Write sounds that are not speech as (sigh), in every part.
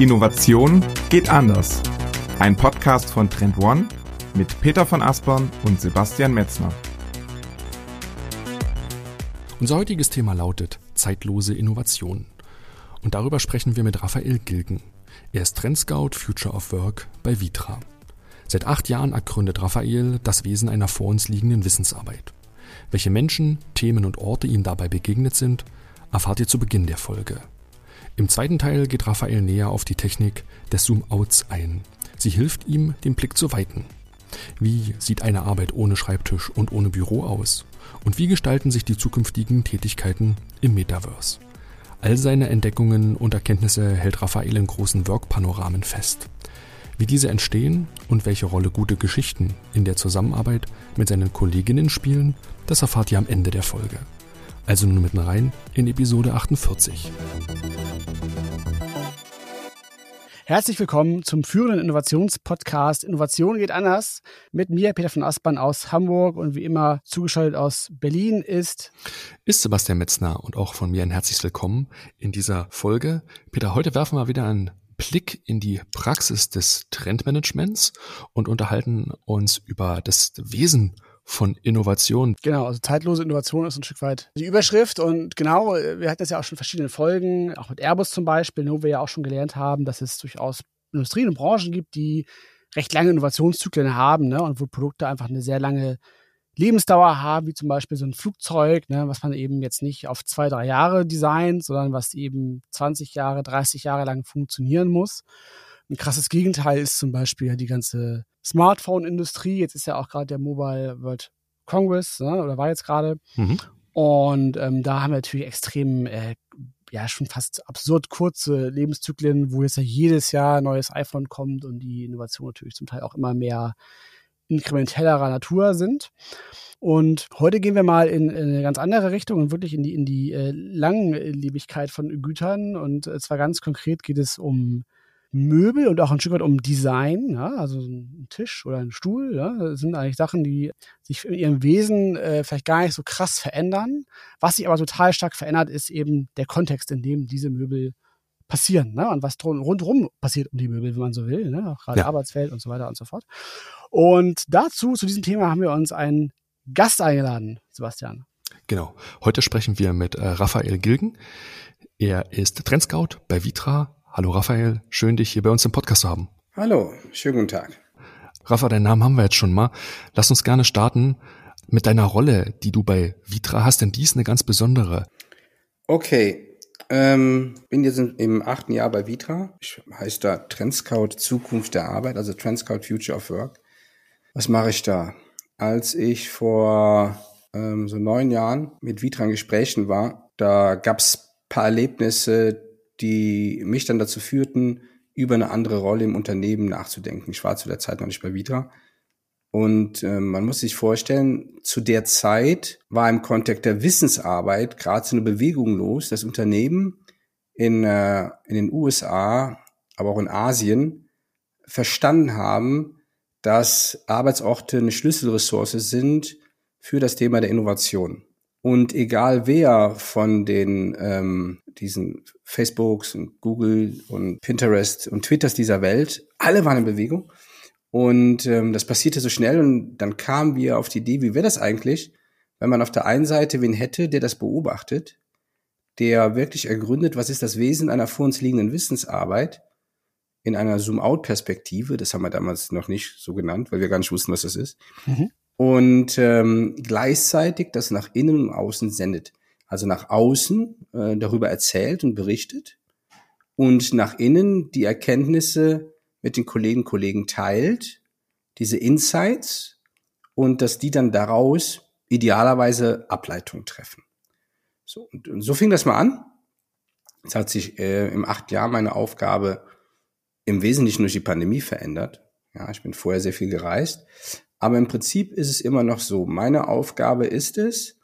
Innovation geht anders. Ein Podcast von Trend One mit Peter von Aspern und Sebastian Metzner. Unser heutiges Thema lautet zeitlose Innovation. Und darüber sprechen wir mit Raphael Gilgen. Er ist Trendscout Future of Work bei Vitra. Seit acht Jahren ergründet Raphael das Wesen einer vor uns liegenden Wissensarbeit. Welche Menschen, Themen und Orte ihm dabei begegnet sind, erfahrt ihr zu Beginn der Folge. Im zweiten Teil geht Raphael näher auf die Technik des Zoom-Outs ein. Sie hilft ihm, den Blick zu weiten. Wie sieht eine Arbeit ohne Schreibtisch und ohne Büro aus? Und wie gestalten sich die zukünftigen Tätigkeiten im Metaverse? All seine Entdeckungen und Erkenntnisse hält Raphael in großen Work-Panoramen fest. Wie diese entstehen und welche Rolle gute Geschichten in der Zusammenarbeit mit seinen Kolleginnen spielen, das erfahrt ihr am Ende der Folge. Also nun mitten rein in Episode 48. Herzlich willkommen zum führenden Innovationspodcast Innovation geht anders. Mit mir, Peter von Aspern aus Hamburg und wie immer zugeschaltet aus Berlin ist ist Sebastian Metzner und auch von mir ein herzliches Willkommen in dieser Folge. Peter, heute werfen wir wieder einen Blick in die Praxis des Trendmanagements und unterhalten uns über das Wesen von Innovation. Genau, also zeitlose Innovation ist ein Stück weit die Überschrift. Und genau, wir hatten das ja auch schon in verschiedenen Folgen, auch mit Airbus zum Beispiel, wo wir ja auch schon gelernt haben, dass es durchaus Industrien und Branchen gibt, die recht lange Innovationszyklen haben ne, und wo Produkte einfach eine sehr lange Lebensdauer haben, wie zum Beispiel so ein Flugzeug, ne, was man eben jetzt nicht auf zwei, drei Jahre designt, sondern was eben 20 Jahre, 30 Jahre lang funktionieren muss. Ein krasses Gegenteil ist zum Beispiel die ganze Smartphone-Industrie. Jetzt ist ja auch gerade der Mobile World Congress, ne, oder war jetzt gerade. Mhm. Und ähm, da haben wir natürlich extrem, äh, ja, schon fast absurd kurze Lebenszyklen, wo jetzt ja jedes Jahr ein neues iPhone kommt und die Innovation natürlich zum Teil auch immer mehr inkrementellerer Natur sind. Und heute gehen wir mal in, in, eine ganz andere Richtung und wirklich in die, in die äh, Langlebigkeit von Gütern. Und äh, zwar ganz konkret geht es um Möbel und auch ein Stück weit um Design, ja, also ein Tisch oder ein Stuhl, ja, das sind eigentlich Sachen, die sich in ihrem Wesen äh, vielleicht gar nicht so krass verändern. Was sich aber total stark verändert, ist eben der Kontext, in dem diese Möbel passieren, ne? Und was rundherum passiert um die Möbel, wenn man so will, ne? Gerade ja. Arbeitsfeld und so weiter und so fort. Und dazu, zu diesem Thema, haben wir uns einen Gast eingeladen, Sebastian. Genau. Heute sprechen wir mit äh, Raphael Gilgen. Er ist Trendscout bei Vitra Hallo Raphael, schön dich hier bei uns im Podcast zu haben. Hallo, schönen guten Tag. Rafa, deinen Namen haben wir jetzt schon mal. Lass uns gerne starten mit deiner Rolle, die du bei Vitra hast, denn die ist eine ganz besondere. Okay, ähm, bin jetzt im achten Jahr bei Vitra. Ich heiße da Trendscout Zukunft der Arbeit, also Trendscout Future of Work. Was mache ich da? Als ich vor ähm, so neun Jahren mit Vitra in Gesprächen war, da gab's paar Erlebnisse, die mich dann dazu führten, über eine andere Rolle im Unternehmen nachzudenken. Ich war zu der Zeit noch nicht bei Vitra. Und äh, man muss sich vorstellen, zu der Zeit war im Kontext der Wissensarbeit gerade so eine Bewegung los, dass Unternehmen in, äh, in den USA, aber auch in Asien verstanden haben, dass Arbeitsorte eine Schlüsselressource sind für das Thema der Innovation. Und egal wer von den ähm, diesen Facebooks und Google und Pinterest und Twitters dieser Welt, alle waren in Bewegung. Und ähm, das passierte so schnell und dann kamen wir auf die Idee, wie wäre das eigentlich, wenn man auf der einen Seite wen hätte, der das beobachtet, der wirklich ergründet, was ist das Wesen einer vor uns liegenden Wissensarbeit in einer Zoom-out-Perspektive, das haben wir damals noch nicht so genannt, weil wir gar nicht wussten, was das ist. Mhm und ähm, gleichzeitig das nach innen und außen sendet. Also nach außen äh, darüber erzählt und berichtet und nach innen die Erkenntnisse mit den Kollegen Kollegen teilt, diese Insights und dass die dann daraus idealerweise Ableitungen treffen. So, und, und so fing das mal an. Es hat sich äh, im acht Jahr meine Aufgabe im Wesentlichen durch die Pandemie verändert. Ja, ich bin vorher sehr viel gereist, aber im Prinzip ist es immer noch so. Meine Aufgabe ist es,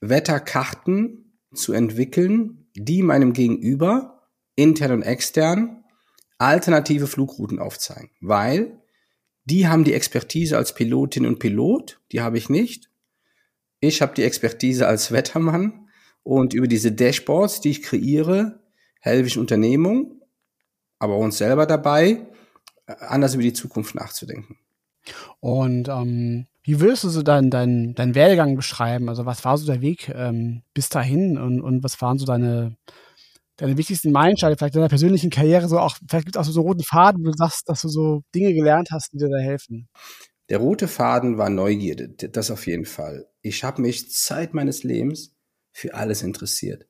Wetterkarten zu entwickeln, die meinem Gegenüber, intern und extern, alternative Flugrouten aufzeigen. Weil die haben die Expertise als Pilotin und Pilot, die habe ich nicht. Ich habe die Expertise als Wettermann und über diese Dashboards, die ich kreiere, helfe ich Unternehmungen aber uns selber dabei, äh, anders über die Zukunft nachzudenken. Und ähm, wie würdest du so deinen dein, dein Werdegang beschreiben? Also was war so der Weg ähm, bis dahin und, und was waren so deine, deine wichtigsten Meilensteine vielleicht deiner persönlichen Karriere? So auch, vielleicht gibt es auch so, so roten Faden, wo du sagst, dass du so Dinge gelernt hast, die dir da helfen. Der rote Faden war Neugierde, das auf jeden Fall. Ich habe mich Zeit meines Lebens für alles interessiert.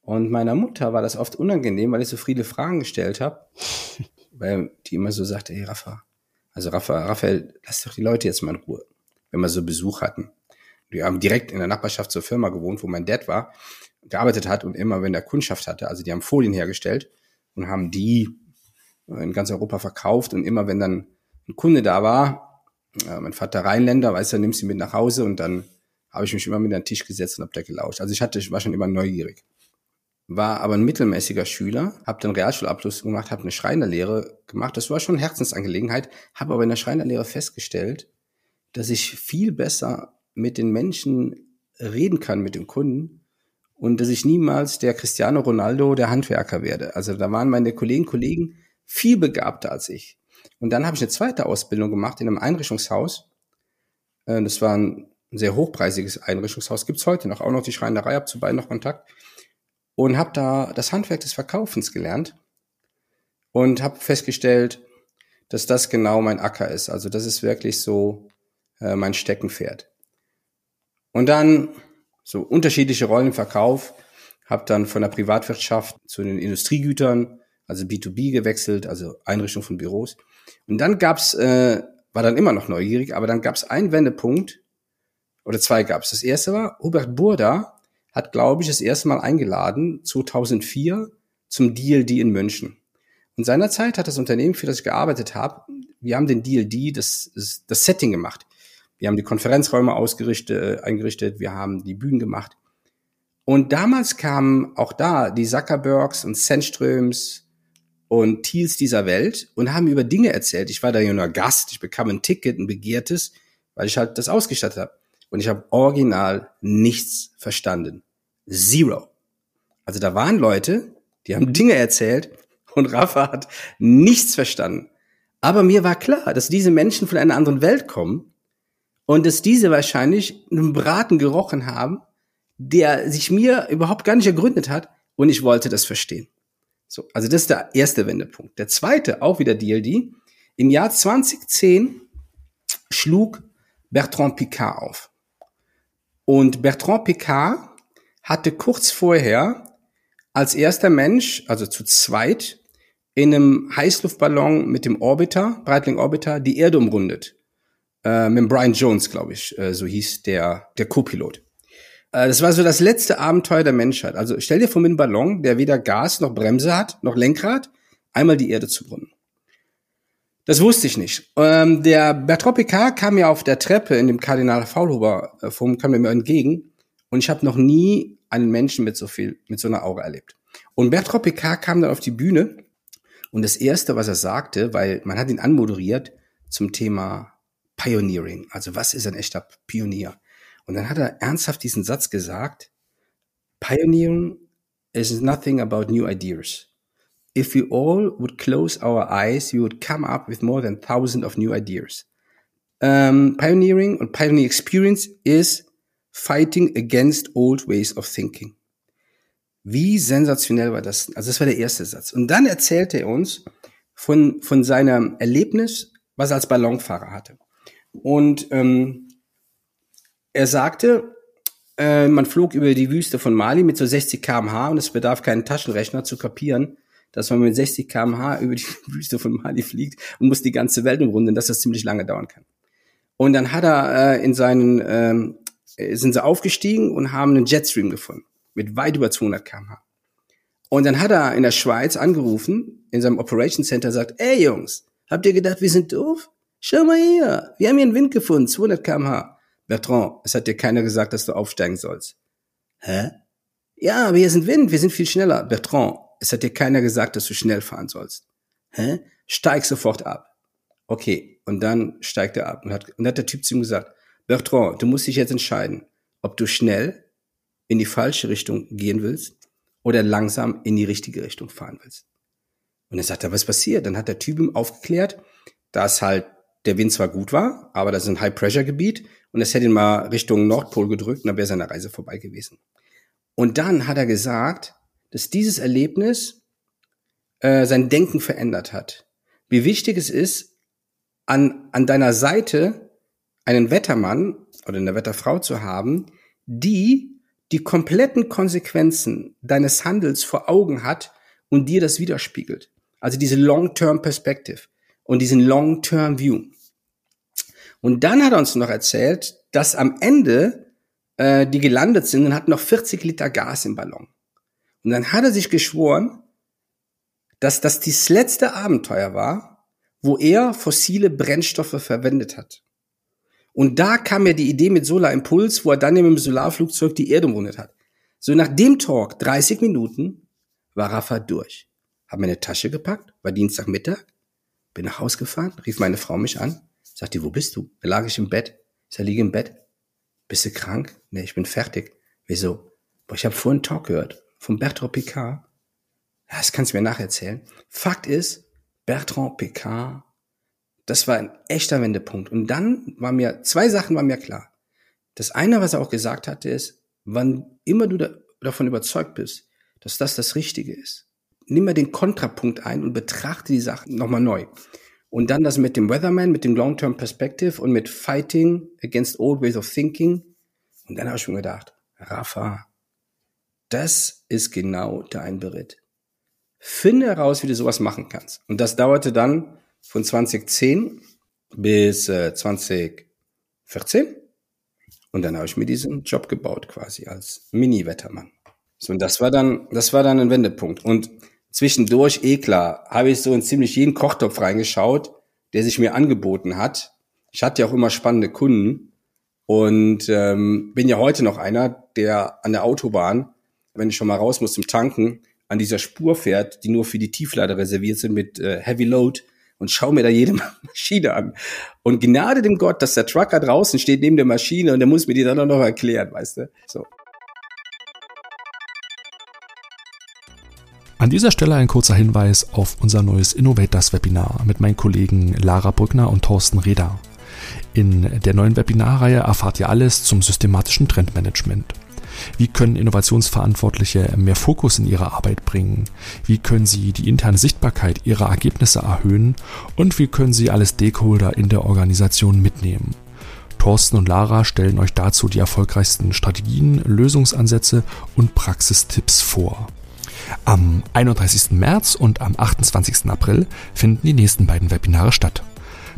Und meiner Mutter war das oft unangenehm, weil ich so viele Fragen gestellt habe, (laughs) weil die immer so sagte, hey Rafa, also Rafa, Raphael, lass doch die Leute jetzt mal in Ruhe, wenn wir so Besuch hatten. Wir haben direkt in der Nachbarschaft zur Firma gewohnt, wo mein Dad war, gearbeitet hat und immer, wenn er Kundschaft hatte, also die haben Folien hergestellt und haben die in ganz Europa verkauft und immer, wenn dann ein Kunde da war, äh, mein Vater Rheinländer, weißt du, nimmst sie mit nach Hause und dann habe ich mich immer mit an den Tisch gesetzt und hab da gelauscht. Also ich hatte, ich war schon immer neugierig. War aber ein mittelmäßiger Schüler, habe dann Realschulabschluss gemacht, habe eine Schreinerlehre gemacht. Das war schon Herzensangelegenheit, habe aber in der Schreinerlehre festgestellt, dass ich viel besser mit den Menschen reden kann, mit dem Kunden und dass ich niemals der Cristiano Ronaldo der Handwerker werde. Also da waren meine Kollegen, Kollegen viel begabter als ich. Und dann habe ich eine zweite Ausbildung gemacht in einem Einrichtungshaus. Äh, das war ein sehr hochpreisiges Einrichtungshaus. Gibt's heute noch, auch noch die Schreinerei, habe zu beiden noch Kontakt. Und habe da das Handwerk des Verkaufens gelernt und habe festgestellt, dass das genau mein Acker ist. Also das ist wirklich so äh, mein Steckenpferd. Und dann so unterschiedliche Rollen im Verkauf, habe dann von der Privatwirtschaft zu den Industriegütern, also B2B gewechselt, also Einrichtung von Büros und dann gab's, äh, war dann immer noch neugierig, aber dann gab's einen Wendepunkt, oder zwei gab's. Das erste war, Hubert Burda hat, glaube ich, das erste Mal eingeladen, 2004, zum DLD in München. Und seinerzeit hat das Unternehmen, für das ich gearbeitet habe, wir haben den DLD, das, das, Setting gemacht. Wir haben die Konferenzräume ausgerichtet, äh, eingerichtet, wir haben die Bühnen gemacht. Und damals kamen auch da die Zuckerbergs und Sandströms und Teals dieser Welt und haben über Dinge erzählt. Ich war da ja nur Gast, ich bekam ein Ticket, ein begehrtes, weil ich halt das ausgestattet habe. Und ich habe original nichts verstanden. Zero. Also da waren Leute, die haben Dinge erzählt und Rafa hat nichts verstanden. Aber mir war klar, dass diese Menschen von einer anderen Welt kommen und dass diese wahrscheinlich einen Braten gerochen haben, der sich mir überhaupt gar nicht ergründet hat und ich wollte das verstehen. So, also das ist der erste Wendepunkt. Der zweite, auch wieder DLD. Im Jahr 2010 schlug Bertrand Picard auf. Und Bertrand Picard hatte kurz vorher als erster Mensch, also zu zweit, in einem Heißluftballon mit dem Orbiter, Breitling Orbiter, die Erde umrundet. Äh, mit Brian Jones, glaube ich, äh, so hieß der, der Co-Pilot. Äh, das war so das letzte Abenteuer der Menschheit. Also stell dir vor, mit einem Ballon, der weder Gas noch Bremse hat, noch Lenkrad, einmal die Erde zu brunnen. Das wusste ich nicht. Ähm, der Bertrand Picard kam mir auf der Treppe in dem Kardinal Faulhuber äh, Forum, kam mir entgegen und ich habe noch nie einen Menschen mit so viel, mit so einer Auge erlebt. Und Bertrand Picard kam dann auf die Bühne und das erste, was er sagte, weil man hat ihn anmoderiert zum Thema Pioneering. Also was ist ein echter Pionier? Und dann hat er ernsthaft diesen Satz gesagt, Pioneering is nothing about new ideas. If we all would close our eyes, we would come up with more than thousands of new ideas. Um, pioneering und Pioneer Experience is fighting against old ways of thinking. Wie sensationell war das? Also das war der erste Satz. Und dann erzählte er uns von, von seinem Erlebnis, was er als Ballonfahrer hatte. Und ähm, er sagte, äh, man flog über die Wüste von Mali mit so 60 kmh und es bedarf keinen Taschenrechner zu kapieren, dass man mit 60 kmh über die (laughs) Wüste von Mali fliegt und muss die ganze Welt umrunden, dass das ziemlich lange dauern kann. Und dann hat er äh, in seinen, ähm, äh, sind sie aufgestiegen und haben einen Jetstream gefunden mit weit über 200 kmh. Und dann hat er in der Schweiz angerufen, in seinem Operation Center, sagt, ey Jungs, habt ihr gedacht, wir sind doof? Schau mal hier, wir haben hier einen Wind gefunden, 200 kmh. Bertrand, es hat dir keiner gesagt, dass du aufsteigen sollst. Hä? Ja, aber hier sind Wind, wir sind viel schneller. Bertrand, es hat dir keiner gesagt, dass du schnell fahren sollst. Hä? Steig sofort ab. Okay, und dann steigt er ab und hat, und hat der Typ zu ihm gesagt, Bertrand, du musst dich jetzt entscheiden, ob du schnell in die falsche Richtung gehen willst oder langsam in die richtige Richtung fahren willst. Und dann sagt er, was passiert? Dann hat der Typ ihm aufgeklärt, dass halt der Wind zwar gut war, aber das ist ein High-Pressure-Gebiet und es hätte ihn mal Richtung Nordpol gedrückt und dann wäre seine Reise vorbei gewesen. Und dann hat er gesagt, dass dieses Erlebnis äh, sein Denken verändert hat. Wie wichtig es ist, an, an deiner Seite einen Wettermann oder eine Wetterfrau zu haben, die die kompletten Konsequenzen deines Handels vor Augen hat und dir das widerspiegelt. Also diese Long-Term Perspective und diesen Long-Term View. Und dann hat er uns noch erzählt, dass am Ende äh, die gelandet sind und hatten noch 40 Liter Gas im Ballon. Und dann hat er sich geschworen, dass das das letzte Abenteuer war, wo er fossile Brennstoffe verwendet hat. Und da kam mir die Idee mit Solar Impuls, wo er dann mit dem Solarflugzeug die Erde umrundet hat. So nach dem Talk, 30 Minuten, war Rafa durch. Hab mir eine Tasche gepackt, war Dienstagmittag, bin nach Haus gefahren, rief meine Frau mich an, sagte, wo bist du? Da lag ich im Bett. Ich sag, liege im Bett. Bist du krank? Nee, ich bin fertig. Wieso? Boah, ich habe vorhin einen Talk gehört von Bertrand Picard. Das kannst du mir nacherzählen. Fakt ist, Bertrand Picard das war ein echter Wendepunkt. Und dann war mir, zwei Sachen waren mir klar. Das eine, was er auch gesagt hatte, ist, wann immer du da, davon überzeugt bist, dass das das Richtige ist, nimm mal den Kontrapunkt ein und betrachte die Sachen nochmal neu. Und dann das mit dem Weatherman, mit dem Long-Term Perspective und mit Fighting against old ways of thinking. Und dann habe ich mir gedacht, Rafa, das ist genau dein Beritt. Finde heraus, wie du sowas machen kannst. Und das dauerte dann von 2010 bis äh, 2014. Und dann habe ich mir diesen Job gebaut quasi als Mini-Wettermann. So, und das war dann, das war dann ein Wendepunkt. Und zwischendurch, eh klar, habe ich so in ziemlich jeden Kochtopf reingeschaut, der sich mir angeboten hat. Ich hatte ja auch immer spannende Kunden und ähm, bin ja heute noch einer, der an der Autobahn, wenn ich schon mal raus muss zum Tanken, an dieser Spur fährt, die nur für die Tieflader reserviert sind mit äh, Heavy Load und schaue mir da jede (laughs) Maschine an. Und Gnade dem Gott, dass der Trucker draußen steht neben der Maschine und der muss mir die dann auch noch erklären, weißt du? So. An dieser Stelle ein kurzer Hinweis auf unser neues Innovators Webinar mit meinen Kollegen Lara Brückner und Thorsten Reda. In der neuen Webinarreihe erfahrt ihr alles zum systematischen Trendmanagement. Wie können Innovationsverantwortliche mehr Fokus in ihre Arbeit bringen? Wie können sie die interne Sichtbarkeit ihrer Ergebnisse erhöhen? Und wie können sie alle Stakeholder in der Organisation mitnehmen? Thorsten und Lara stellen euch dazu die erfolgreichsten Strategien, Lösungsansätze und Praxistipps vor. Am 31. März und am 28. April finden die nächsten beiden Webinare statt.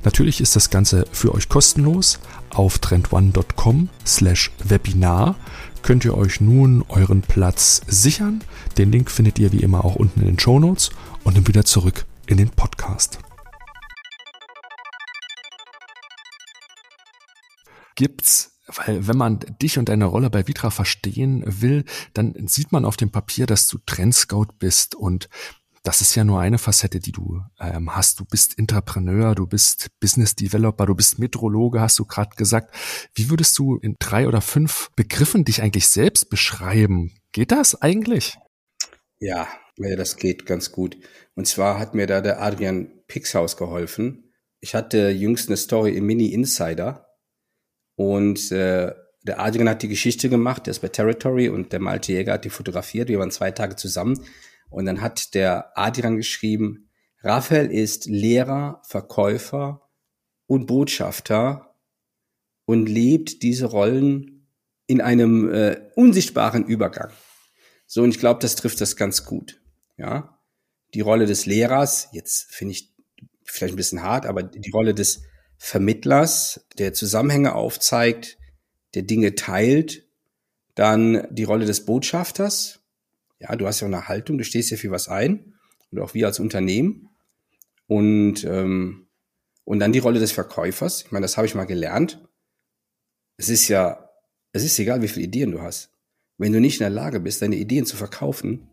Natürlich ist das Ganze für euch kostenlos. Auf trendone.com slash Webinar könnt ihr euch nun euren Platz sichern. Den Link findet ihr wie immer auch unten in den Show Notes und dann wieder zurück in den Podcast. Gibt's weil wenn man dich und deine Rolle bei Vitra verstehen will, dann sieht man auf dem Papier, dass du Trendscout bist und das ist ja nur eine Facette, die du ähm, hast. Du bist Entrepreneur, du bist Business Developer, du bist Metrologe, hast du gerade gesagt. Wie würdest du in drei oder fünf Begriffen dich eigentlich selbst beschreiben? Geht das eigentlich? Ja, das geht ganz gut. Und zwar hat mir da der Adrian Pixhaus geholfen. Ich hatte jüngst eine Story im Mini Insider und äh, der Adrian hat die Geschichte gemacht, der ist bei Territory und der Malte Jäger hat die fotografiert. Wir waren zwei Tage zusammen und dann hat der Adrian geschrieben, Raphael ist Lehrer, Verkäufer und Botschafter und lebt diese Rollen in einem äh, unsichtbaren Übergang. So, und ich glaube, das trifft das ganz gut. Ja, die Rolle des Lehrers, jetzt finde ich vielleicht ein bisschen hart, aber die Rolle des Vermittlers, der Zusammenhänge aufzeigt, der Dinge teilt, dann die Rolle des Botschafters, ja, du hast ja eine Haltung, du stehst ja für was ein und auch wir als Unternehmen. Und, ähm, und dann die Rolle des Verkäufers. Ich meine, das habe ich mal gelernt. Es ist ja, es ist egal, wie viele Ideen du hast. Wenn du nicht in der Lage bist, deine Ideen zu verkaufen,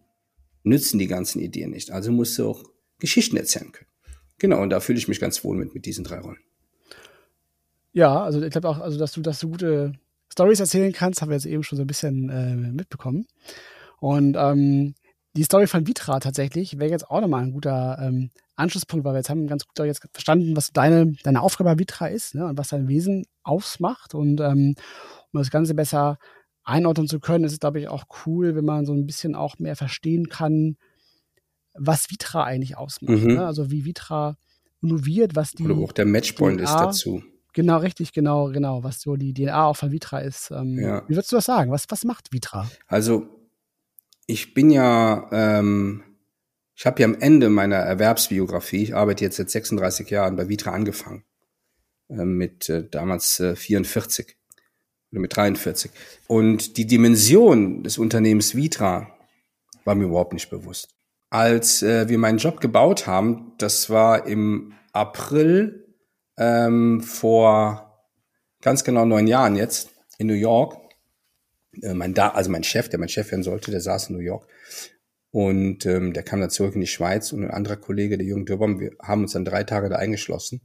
nützen die ganzen Ideen nicht. Also musst du auch Geschichten erzählen können. Genau, und da fühle ich mich ganz wohl mit, mit diesen drei Rollen. Ja, also ich glaube auch, also dass du, dass du gute Stories erzählen kannst, haben wir jetzt eben schon so ein bisschen äh, mitbekommen. Und ähm, die Story von Vitra tatsächlich wäre jetzt auch nochmal ein guter ähm, Anschlusspunkt, weil wir jetzt haben ganz gut jetzt verstanden, was deine, deine Aufgabe bei Vitra ist ne, und was dein Wesen ausmacht. Und ähm, um das Ganze besser einordnen zu können, ist es, glaube ich, auch cool, wenn man so ein bisschen auch mehr verstehen kann, was Vitra eigentlich ausmacht. Mhm. Ne? Also wie Vitra innoviert, was die. Oder auch der Matchpoint DNA, ist dazu. Genau, richtig, genau, genau, was so die DNA auch von Vitra ist. Ähm, ja. Wie würdest du das sagen? Was, was macht Vitra? Also, ich bin ja, ähm, ich habe ja am Ende meiner Erwerbsbiografie, ich arbeite jetzt seit 36 Jahren bei Vitra angefangen. Äh, mit äh, damals äh, 44 oder mit 43. Und die Dimension des Unternehmens Vitra war mir überhaupt nicht bewusst. Als äh, wir meinen Job gebaut haben, das war im April ähm, vor ganz genau neun Jahren jetzt in New York. Äh, mein da, also mein Chef, der mein Chef werden sollte, der saß in New York. Und ähm, der kam dann zurück in die Schweiz und ein anderer Kollege, der Jürgen Dürbaum, wir haben uns dann drei Tage da eingeschlossen.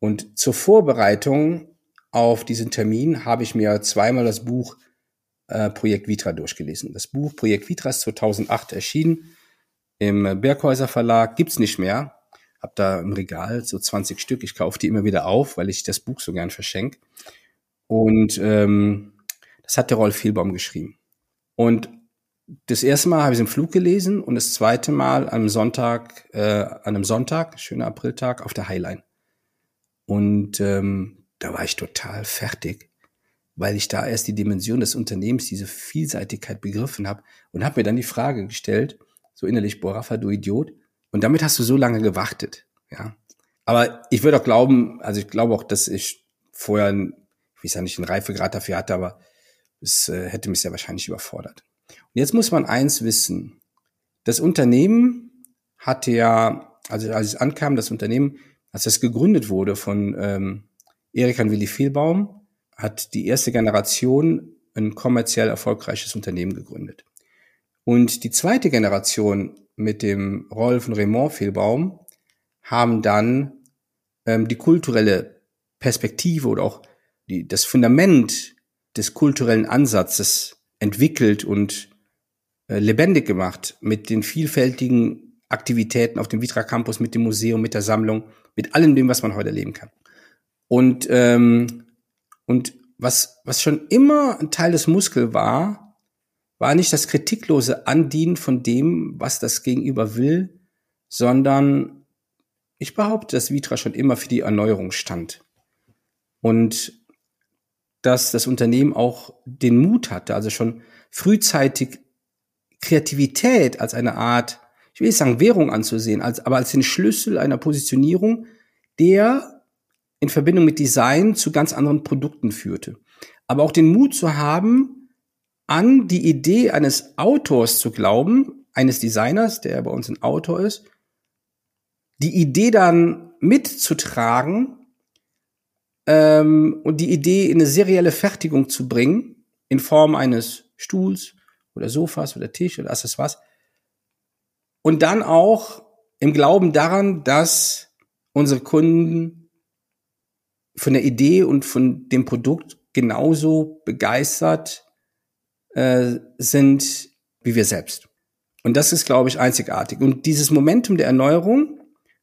Und zur Vorbereitung auf diesen Termin habe ich mir zweimal das Buch äh, Projekt Vitra durchgelesen. Das Buch Projekt Vitra ist 2008 erschienen im Berghäuser Verlag, gibt's nicht mehr. Hab da im Regal so 20 Stück. Ich kaufe die immer wieder auf, weil ich das Buch so gern verschenke. Und ähm, das hat der Rolf Vielbaum geschrieben. Und das erste Mal habe ich es im Flug gelesen und das zweite Mal am Sonntag, äh, an einem Sonntag, schöner Apriltag, auf der Highline. Und ähm, da war ich total fertig, weil ich da erst die Dimension des Unternehmens, diese Vielseitigkeit begriffen habe und habe mir dann die Frage gestellt, so innerlich, boah, Rafa, du Idiot. Und damit hast du so lange gewartet, ja. Aber ich würde auch glauben, also ich glaube auch, dass ich vorher, ich weiß ja nicht, einen Reifegrad dafür hatte, aber es äh, hätte mich sehr wahrscheinlich überfordert. Und jetzt muss man eins wissen. Das Unternehmen hatte ja, also als es ankam, das Unternehmen, als es gegründet wurde von ähm, Erika und Willi Vielbaum hat die erste Generation ein kommerziell erfolgreiches Unternehmen gegründet. Und die zweite Generation mit dem Rolf und Raymond Vielbaum haben dann ähm, die kulturelle Perspektive oder auch die, das Fundament des kulturellen Ansatzes entwickelt und äh, lebendig gemacht mit den vielfältigen Aktivitäten auf dem Vitra Campus, mit dem Museum, mit der Sammlung, mit allem dem, was man heute erleben kann. Und, ähm, und was, was schon immer ein Teil des Muskel war, war nicht das kritiklose Andienen von dem, was das Gegenüber will, sondern ich behaupte, dass Vitra schon immer für die Erneuerung stand. Und dass das Unternehmen auch den Mut hatte, also schon frühzeitig Kreativität als eine Art, ich will nicht sagen Währung anzusehen, als, aber als den Schlüssel einer Positionierung, der in Verbindung mit Design zu ganz anderen Produkten führte. Aber auch den Mut zu haben, an die Idee eines Autors zu glauben, eines Designers, der bei uns ein Autor ist, die Idee dann mitzutragen ähm, und die Idee in eine serielle Fertigung zu bringen, in Form eines Stuhls oder Sofas oder Tisch oder Accessoires. Und dann auch im Glauben daran, dass unsere Kunden von der Idee und von dem Produkt genauso begeistert äh, sind wie wir selbst. Und das ist, glaube ich, einzigartig. Und dieses Momentum der Erneuerung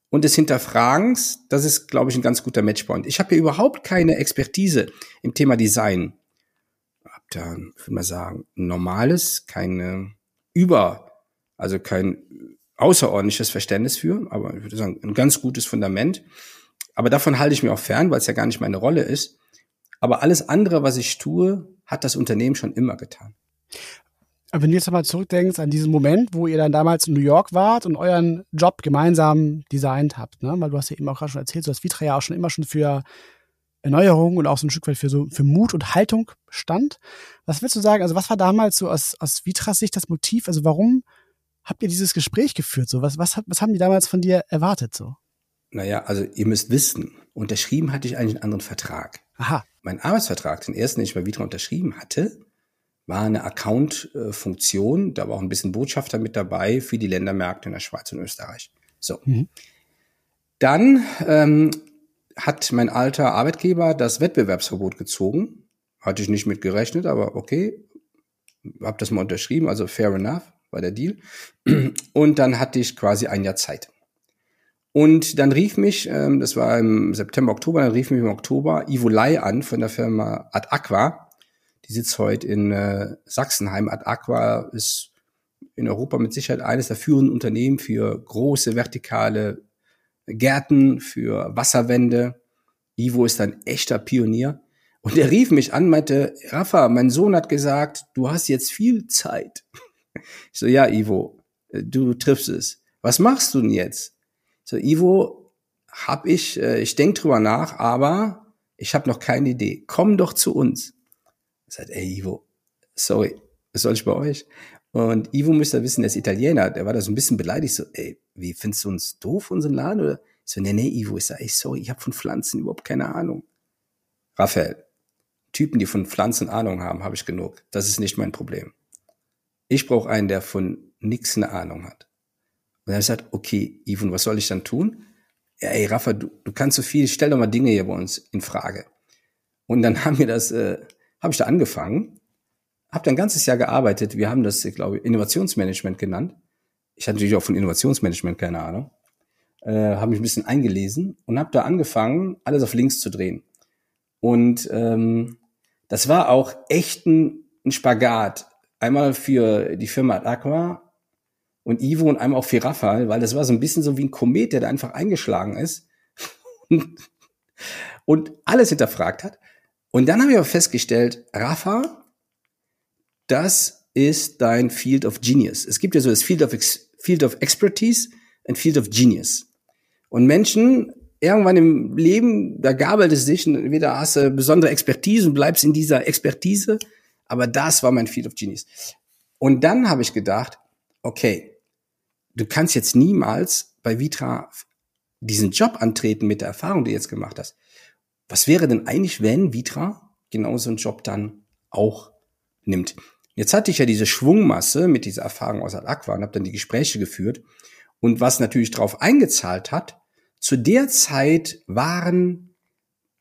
und des Hinterfragens, das ist, glaube ich, ein ganz guter Matchpoint. Ich habe hier überhaupt keine Expertise im Thema Design. Hab da, würde man sagen, normales, keine über, also kein außerordentliches Verständnis für, aber ich würde sagen, ein ganz gutes Fundament. Aber davon halte ich mir auch fern, weil es ja gar nicht meine Rolle ist. Aber alles andere, was ich tue, hat das Unternehmen schon immer getan. Aber wenn du jetzt nochmal zurückdenkst an diesen Moment, wo ihr dann damals in New York wart und euren Job gemeinsam designt habt, ne? weil du hast ja eben auch gerade schon erzählt, so dass Vitra ja auch schon immer schon für Erneuerung und auch so ein Stück weit für so für Mut und Haltung stand. Was willst du sagen? Also was war damals so aus, aus Vitras Sicht das Motiv? Also warum habt ihr dieses Gespräch geführt? So was was was haben die damals von dir erwartet so? Naja, also ihr müsst wissen, unterschrieben hatte ich eigentlich einen anderen Vertrag. Aha. Mein Arbeitsvertrag, den ersten, den ich bei Vitra unterschrieben hatte, war eine Account-Funktion. Da war auch ein bisschen Botschafter mit dabei für die Ländermärkte in der Schweiz und Österreich. So. Mhm. Dann ähm, hat mein alter Arbeitgeber das Wettbewerbsverbot gezogen. Hatte ich nicht mit gerechnet, aber okay. Hab das mal unterschrieben, also fair enough. war der Deal. Und dann hatte ich quasi ein Jahr Zeit. Und dann rief mich, ähm, das war im September, Oktober, dann rief mich im Oktober Ivo Lai an von der Firma Ad Aqua. Die sitzt heute in äh, Sachsenheim. Ad Aqua ist in Europa mit Sicherheit eines der führenden Unternehmen für große vertikale Gärten, für Wasserwände. Ivo ist ein echter Pionier. Und er rief mich an, meinte, Rafa, mein Sohn hat gesagt, du hast jetzt viel Zeit. (laughs) Ich so, ja, Ivo, du triffst es. Was machst du denn jetzt? So, Ivo, hab ich, äh, ich denk drüber nach, aber ich habe noch keine Idee. Komm doch zu uns. Ich sag, ey, Ivo, sorry, was soll ich bei euch? Und Ivo müsste wissen, der ist Italiener, der war da so ein bisschen beleidigt, so, ey, wie findest du uns doof, unseren Laden? Oder? Ich so, nee, nee, Ivo, ich sag, ey, sorry, ich habe von Pflanzen überhaupt keine Ahnung. Raphael, Typen, die von Pflanzen Ahnung haben, habe ich genug. Das ist nicht mein Problem. Ich brauche einen, der von nix eine Ahnung hat. Und ich gesagt, okay, Yvonne, was soll ich dann tun? Ja, ey, Rafa, du, du kannst so viel, stell doch mal Dinge hier bei uns in Frage. Und dann (laughs) haben wir das, äh, habe ich da angefangen, habe dann ein ganzes Jahr gearbeitet. Wir haben das, ich glaube, Innovationsmanagement genannt. Ich hatte natürlich auch von Innovationsmanagement keine Ahnung. Äh, habe mich ein bisschen eingelesen und habe da angefangen, alles auf links zu drehen. Und ähm, das war auch echt ein, ein Spagat. Einmal für die Firma Ad Aqua und Ivo und einmal auch für Raphael, weil das war so ein bisschen so wie ein Komet, der da einfach eingeschlagen ist (laughs) und alles hinterfragt hat. Und dann habe ich aber festgestellt, Rafa, das ist dein Field of Genius. Es gibt ja so das Field of, Ex Field of Expertise und Field of Genius. Und Menschen irgendwann im Leben, da gabelt es sich, entweder hast du besondere Expertise und bleibst in dieser Expertise, aber das war mein Field of Genius. Und dann habe ich gedacht, okay, du kannst jetzt niemals bei Vitra diesen Job antreten mit der Erfahrung, die du jetzt gemacht hast. Was wäre denn eigentlich, wenn Vitra genau so einen Job dann auch nimmt? Jetzt hatte ich ja diese Schwungmasse mit dieser Erfahrung aus Aqua und habe dann die Gespräche geführt. Und was natürlich darauf eingezahlt hat, zu der Zeit waren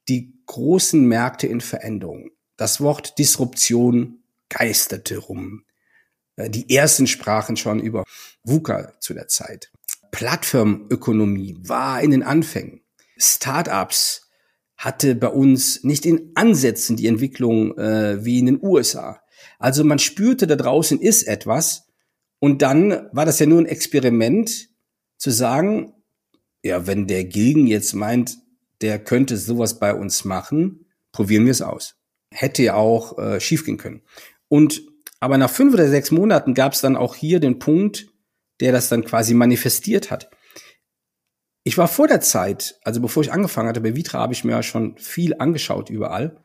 die großen Märkte in Veränderung. Das Wort Disruption geisterte rum. Äh, die ersten sprachen schon über VUCA zu der Zeit. Plattformökonomie war in den Anfängen. Startups hatte bei uns nicht in Ansätzen die Entwicklung äh, wie in den USA. Also man spürte, da draußen ist etwas und dann war das ja nur ein Experiment zu sagen, ja, wenn der Gilgen jetzt meint, der könnte sowas bei uns machen, probieren wir es aus. Hätte ja auch äh, schiefgehen können. Und aber nach fünf oder sechs Monaten gab es dann auch hier den Punkt, der das dann quasi manifestiert hat. Ich war vor der Zeit, also bevor ich angefangen hatte, bei Vitra habe ich mir ja schon viel angeschaut überall.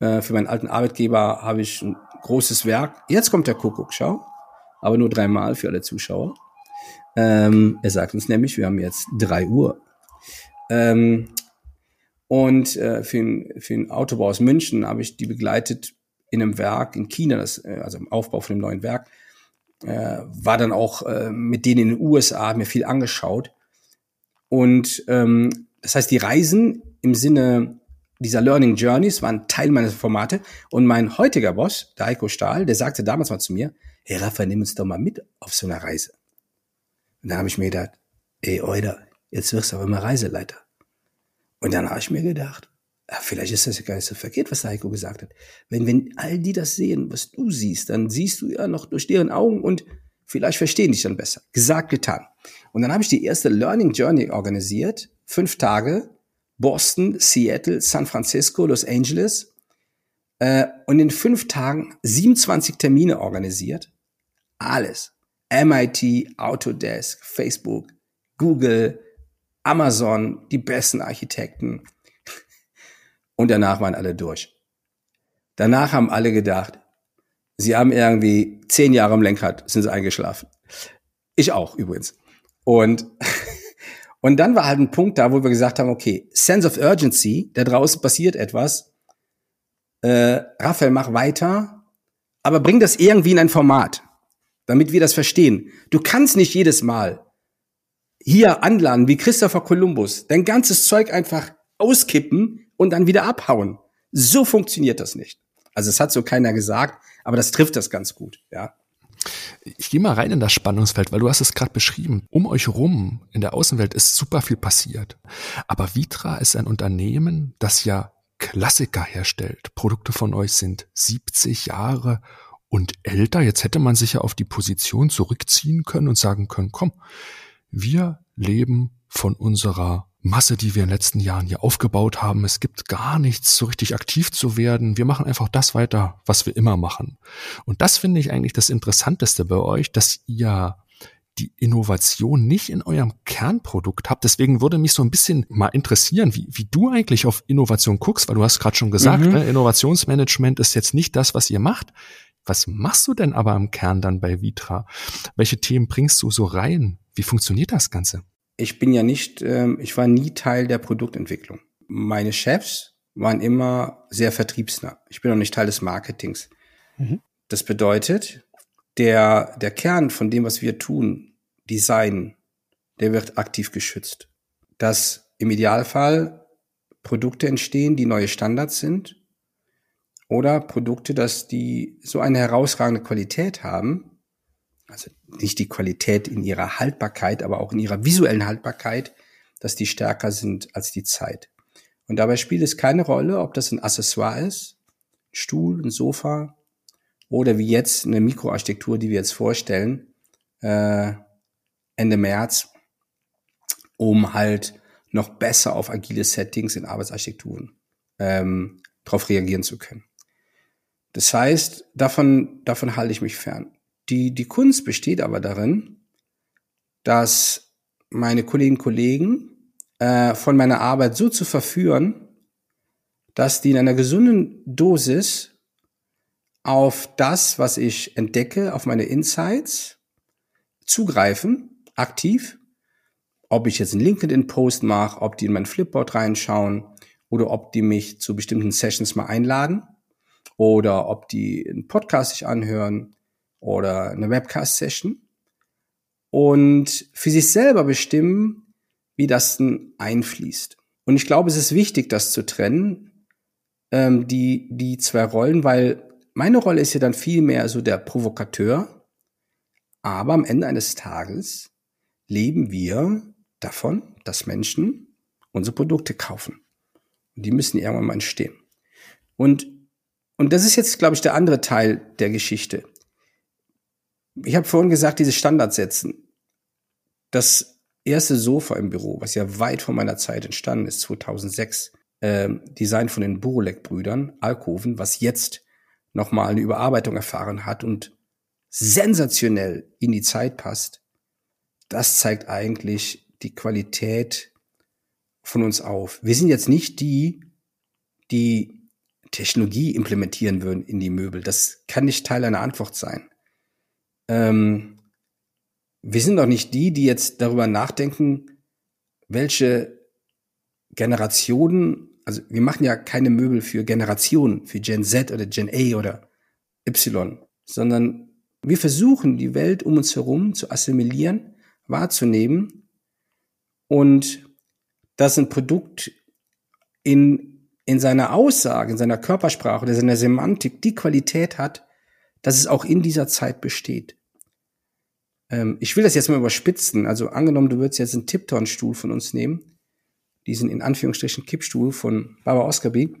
Äh, für meinen alten Arbeitgeber habe ich ein großes Werk. Jetzt kommt der Kuckuck, schau. Aber nur dreimal für alle Zuschauer. Ähm, er sagt uns nämlich, wir haben jetzt drei Uhr. Ähm, und äh, für, den, für den Autobau aus München habe ich die begleitet in einem Werk in China, das, äh, also im Aufbau von einem neuen Werk, äh, war dann auch äh, mit denen in den USA, mir viel angeschaut. Und ähm, das heißt, die Reisen im Sinne dieser Learning Journeys waren Teil meiner Formate. Und mein heutiger Boss, der Heiko Stahl, der sagte damals mal zu mir, hey Rafa, nimm uns doch mal mit auf so einer Reise. Und dann habe ich mir gedacht, ey Euder, jetzt wirst du aber immer Reiseleiter. Und dann habe ich mir gedacht, ja, vielleicht ist das ja gar nicht so verkehrt, was der Heiko gesagt hat. Wenn, wenn all die das sehen, was du siehst, dann siehst du ja noch durch deren Augen und vielleicht verstehen dich dann besser. Gesagt, getan. Und dann habe ich die erste Learning Journey organisiert. Fünf Tage. Boston, Seattle, San Francisco, Los Angeles. Äh, und in fünf Tagen 27 Termine organisiert. Alles. MIT, Autodesk, Facebook, Google, Amazon, die besten Architekten, (laughs) und danach waren alle durch. Danach haben alle gedacht, sie haben irgendwie zehn Jahre im Lenkrad, sind sie eingeschlafen. Ich auch übrigens. Und, (laughs) und dann war halt ein Punkt da, wo wir gesagt haben, okay, Sense of Urgency, da draußen passiert etwas. Äh, Raphael, mach weiter, aber bring das irgendwie in ein Format, damit wir das verstehen. Du kannst nicht jedes Mal hier anladen wie Christopher Columbus, dein ganzes Zeug einfach auskippen und dann wieder abhauen. So funktioniert das nicht. Also es hat so keiner gesagt, aber das trifft das ganz gut, ja. Ich gehe mal rein in das Spannungsfeld, weil du hast es gerade beschrieben. Um euch rum in der Außenwelt ist super viel passiert. Aber Vitra ist ein Unternehmen, das ja Klassiker herstellt. Produkte von euch sind 70 Jahre und älter. Jetzt hätte man sich ja auf die Position zurückziehen können und sagen können, komm, wir leben von unserer Masse, die wir in den letzten Jahren hier aufgebaut haben. Es gibt gar nichts, so richtig aktiv zu werden. Wir machen einfach das weiter, was wir immer machen. Und das finde ich eigentlich das Interessanteste bei euch, dass ihr die Innovation nicht in eurem Kernprodukt habt. Deswegen würde mich so ein bisschen mal interessieren, wie, wie du eigentlich auf Innovation guckst, weil du hast gerade schon gesagt, mhm. ne, Innovationsmanagement ist jetzt nicht das, was ihr macht. Was machst du denn aber im Kern dann bei Vitra? Welche Themen bringst du so rein? Wie funktioniert das Ganze? Ich bin ja nicht, ähm, ich war nie Teil der Produktentwicklung. Meine Chefs waren immer sehr vertriebsnah. Ich bin auch nicht Teil des Marketings. Mhm. Das bedeutet, der, der Kern von dem, was wir tun, Design, der wird aktiv geschützt. Dass im Idealfall Produkte entstehen, die neue Standards sind oder Produkte, dass die so eine herausragende Qualität haben, also nicht die Qualität in ihrer Haltbarkeit, aber auch in ihrer visuellen Haltbarkeit, dass die stärker sind als die Zeit. Und dabei spielt es keine Rolle, ob das ein Accessoire ist, ein Stuhl, ein Sofa oder wie jetzt eine Mikroarchitektur, die wir jetzt vorstellen, äh, Ende März, um halt noch besser auf agile Settings in Arbeitsarchitekturen ähm, darauf reagieren zu können. Das heißt, davon, davon halte ich mich fern. Die, die Kunst besteht aber darin, dass meine Kolleginnen und Kollegen äh, von meiner Arbeit so zu verführen, dass die in einer gesunden Dosis auf das, was ich entdecke, auf meine Insights zugreifen, aktiv. Ob ich jetzt einen LinkedIn-Post mache, ob die in mein Flipboard reinschauen oder ob die mich zu bestimmten Sessions mal einladen oder ob die einen Podcast sich anhören oder eine Webcast-Session und für sich selber bestimmen, wie das denn einfließt. Und ich glaube, es ist wichtig, das zu trennen, ähm, die, die zwei Rollen, weil meine Rolle ist ja dann viel mehr so der Provokateur, aber am Ende eines Tages leben wir davon, dass Menschen unsere Produkte kaufen. Und die müssen irgendwann mal entstehen. Und und das ist jetzt, glaube ich, der andere Teil der Geschichte. Ich habe vorhin gesagt, diese Standards setzen. Das erste Sofa im Büro, was ja weit vor meiner Zeit entstanden ist, 2006, äh, Design von den Burolek-Brüdern, Alkoven, was jetzt nochmal eine Überarbeitung erfahren hat und sensationell in die Zeit passt, das zeigt eigentlich die Qualität von uns auf. Wir sind jetzt nicht die, die Technologie implementieren würden in die Möbel. Das kann nicht Teil einer Antwort sein. Ähm, wir sind doch nicht die, die jetzt darüber nachdenken, welche Generationen, also wir machen ja keine Möbel für Generationen, für Gen Z oder Gen A oder Y, sondern wir versuchen, die Welt um uns herum zu assimilieren, wahrzunehmen und dass ein Produkt in in seiner Aussage, in seiner Körpersprache oder seiner Semantik die Qualität hat, dass es auch in dieser Zeit besteht. Ähm, ich will das jetzt mal überspitzen. Also angenommen, du würdest jetzt einen Tipton-Stuhl von uns nehmen, diesen in Anführungsstrichen Kippstuhl von Barbara Oscarby,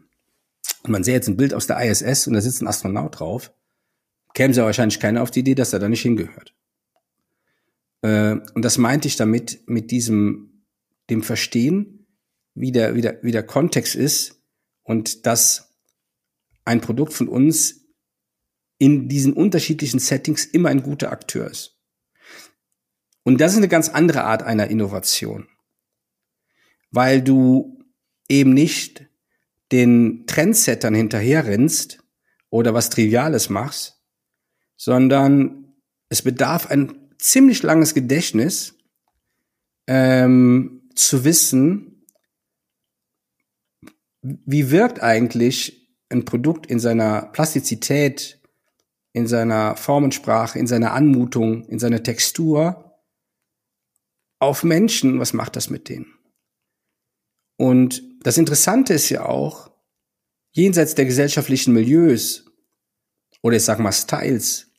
und man sähe jetzt ein Bild aus der ISS und da sitzt ein Astronaut drauf, käme ja wahrscheinlich keiner auf die Idee, dass er da nicht hingehört. Äh, und das meinte ich damit, mit diesem, dem Verstehen, wie der, wie der, wie der Kontext ist, und dass ein Produkt von uns in diesen unterschiedlichen Settings immer ein guter Akteur ist. Und das ist eine ganz andere Art einer Innovation, weil du eben nicht den Trendsettern hinterherrennst oder was Triviales machst, sondern es bedarf ein ziemlich langes Gedächtnis, ähm, zu wissen, wie wirkt eigentlich ein Produkt in seiner Plastizität, in seiner Formensprache, in seiner Anmutung, in seiner Textur auf Menschen? Was macht das mit denen? Und das Interessante ist ja auch, jenseits der gesellschaftlichen Milieus oder ich sag mal Styles,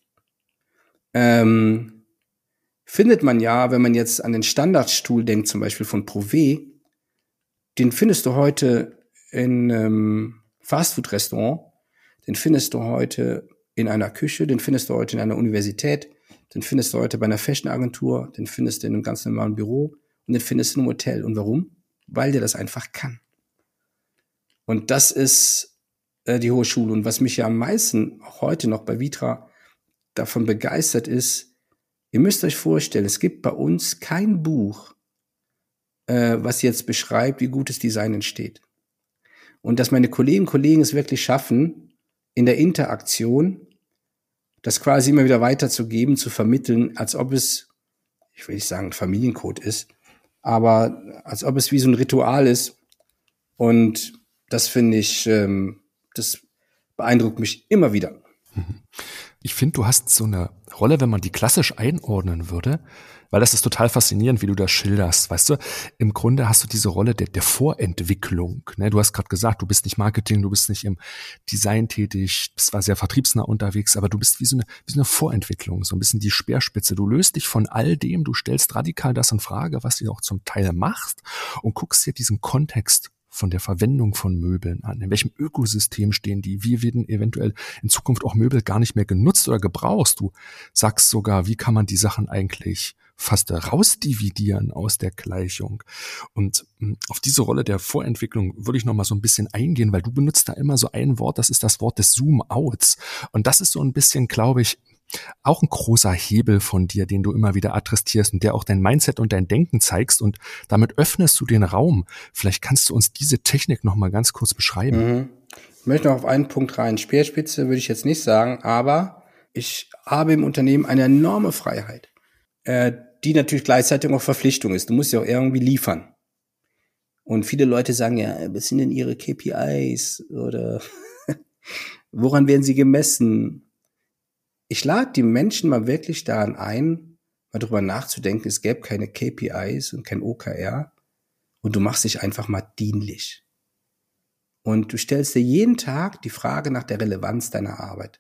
ähm, findet man ja, wenn man jetzt an den Standardstuhl denkt, zum Beispiel von Prové, den findest du heute in einem Fastfood-Restaurant, den findest du heute in einer Küche, den findest du heute in einer Universität, den findest du heute bei einer Fashion-Agentur, den findest du in einem ganz normalen Büro und den findest du einem Hotel. Und warum? Weil der das einfach kann. Und das ist äh, die hohe Schule. Und was mich ja am meisten heute noch bei Vitra davon begeistert ist, ihr müsst euch vorstellen, es gibt bei uns kein Buch, äh, was jetzt beschreibt, wie gutes Design entsteht. Und dass meine Kolleginnen und Kollegen es wirklich schaffen, in der Interaktion das quasi immer wieder weiterzugeben, zu vermitteln, als ob es, ich will nicht sagen, Familiencode ist, aber als ob es wie so ein Ritual ist. Und das finde ich, ähm, das beeindruckt mich immer wieder. Ich finde, du hast so eine Rolle, wenn man die klassisch einordnen würde, weil das ist total faszinierend, wie du das schilderst. Weißt du, im Grunde hast du diese Rolle der, der Vorentwicklung. Ne? Du hast gerade gesagt, du bist nicht Marketing, du bist nicht im Design tätig, bist zwar sehr vertriebsnah unterwegs, aber du bist wie so, eine, wie so eine Vorentwicklung, so ein bisschen die Speerspitze. Du löst dich von all dem, du stellst radikal das in Frage, was du auch zum Teil machst und guckst dir diesen Kontext von der Verwendung von Möbeln an? In welchem Ökosystem stehen die? Wie werden eventuell in Zukunft auch Möbel gar nicht mehr genutzt oder gebrauchst? Du sagst sogar, wie kann man die Sachen eigentlich fast rausdividieren aus der Gleichung. Und hm, auf diese Rolle der Vorentwicklung würde ich noch mal so ein bisschen eingehen, weil du benutzt da immer so ein Wort, das ist das Wort des Zoom-Outs. Und das ist so ein bisschen, glaube ich, auch ein großer Hebel von dir, den du immer wieder adressierst und der auch dein Mindset und dein Denken zeigst und damit öffnest du den Raum. Vielleicht kannst du uns diese Technik noch mal ganz kurz beschreiben. Mhm. Ich möchte noch auf einen Punkt rein. Speerspitze würde ich jetzt nicht sagen, aber ich habe im Unternehmen eine enorme Freiheit, äh, die natürlich gleichzeitig auch Verpflichtung ist. Du musst ja auch irgendwie liefern. Und viele Leute sagen ja, was sind denn ihre KPIs oder (laughs) woran werden sie gemessen? Ich lade die Menschen mal wirklich daran ein, mal drüber nachzudenken, es gäbe keine KPIs und kein OKR und du machst dich einfach mal dienlich. Und du stellst dir jeden Tag die Frage nach der Relevanz deiner Arbeit.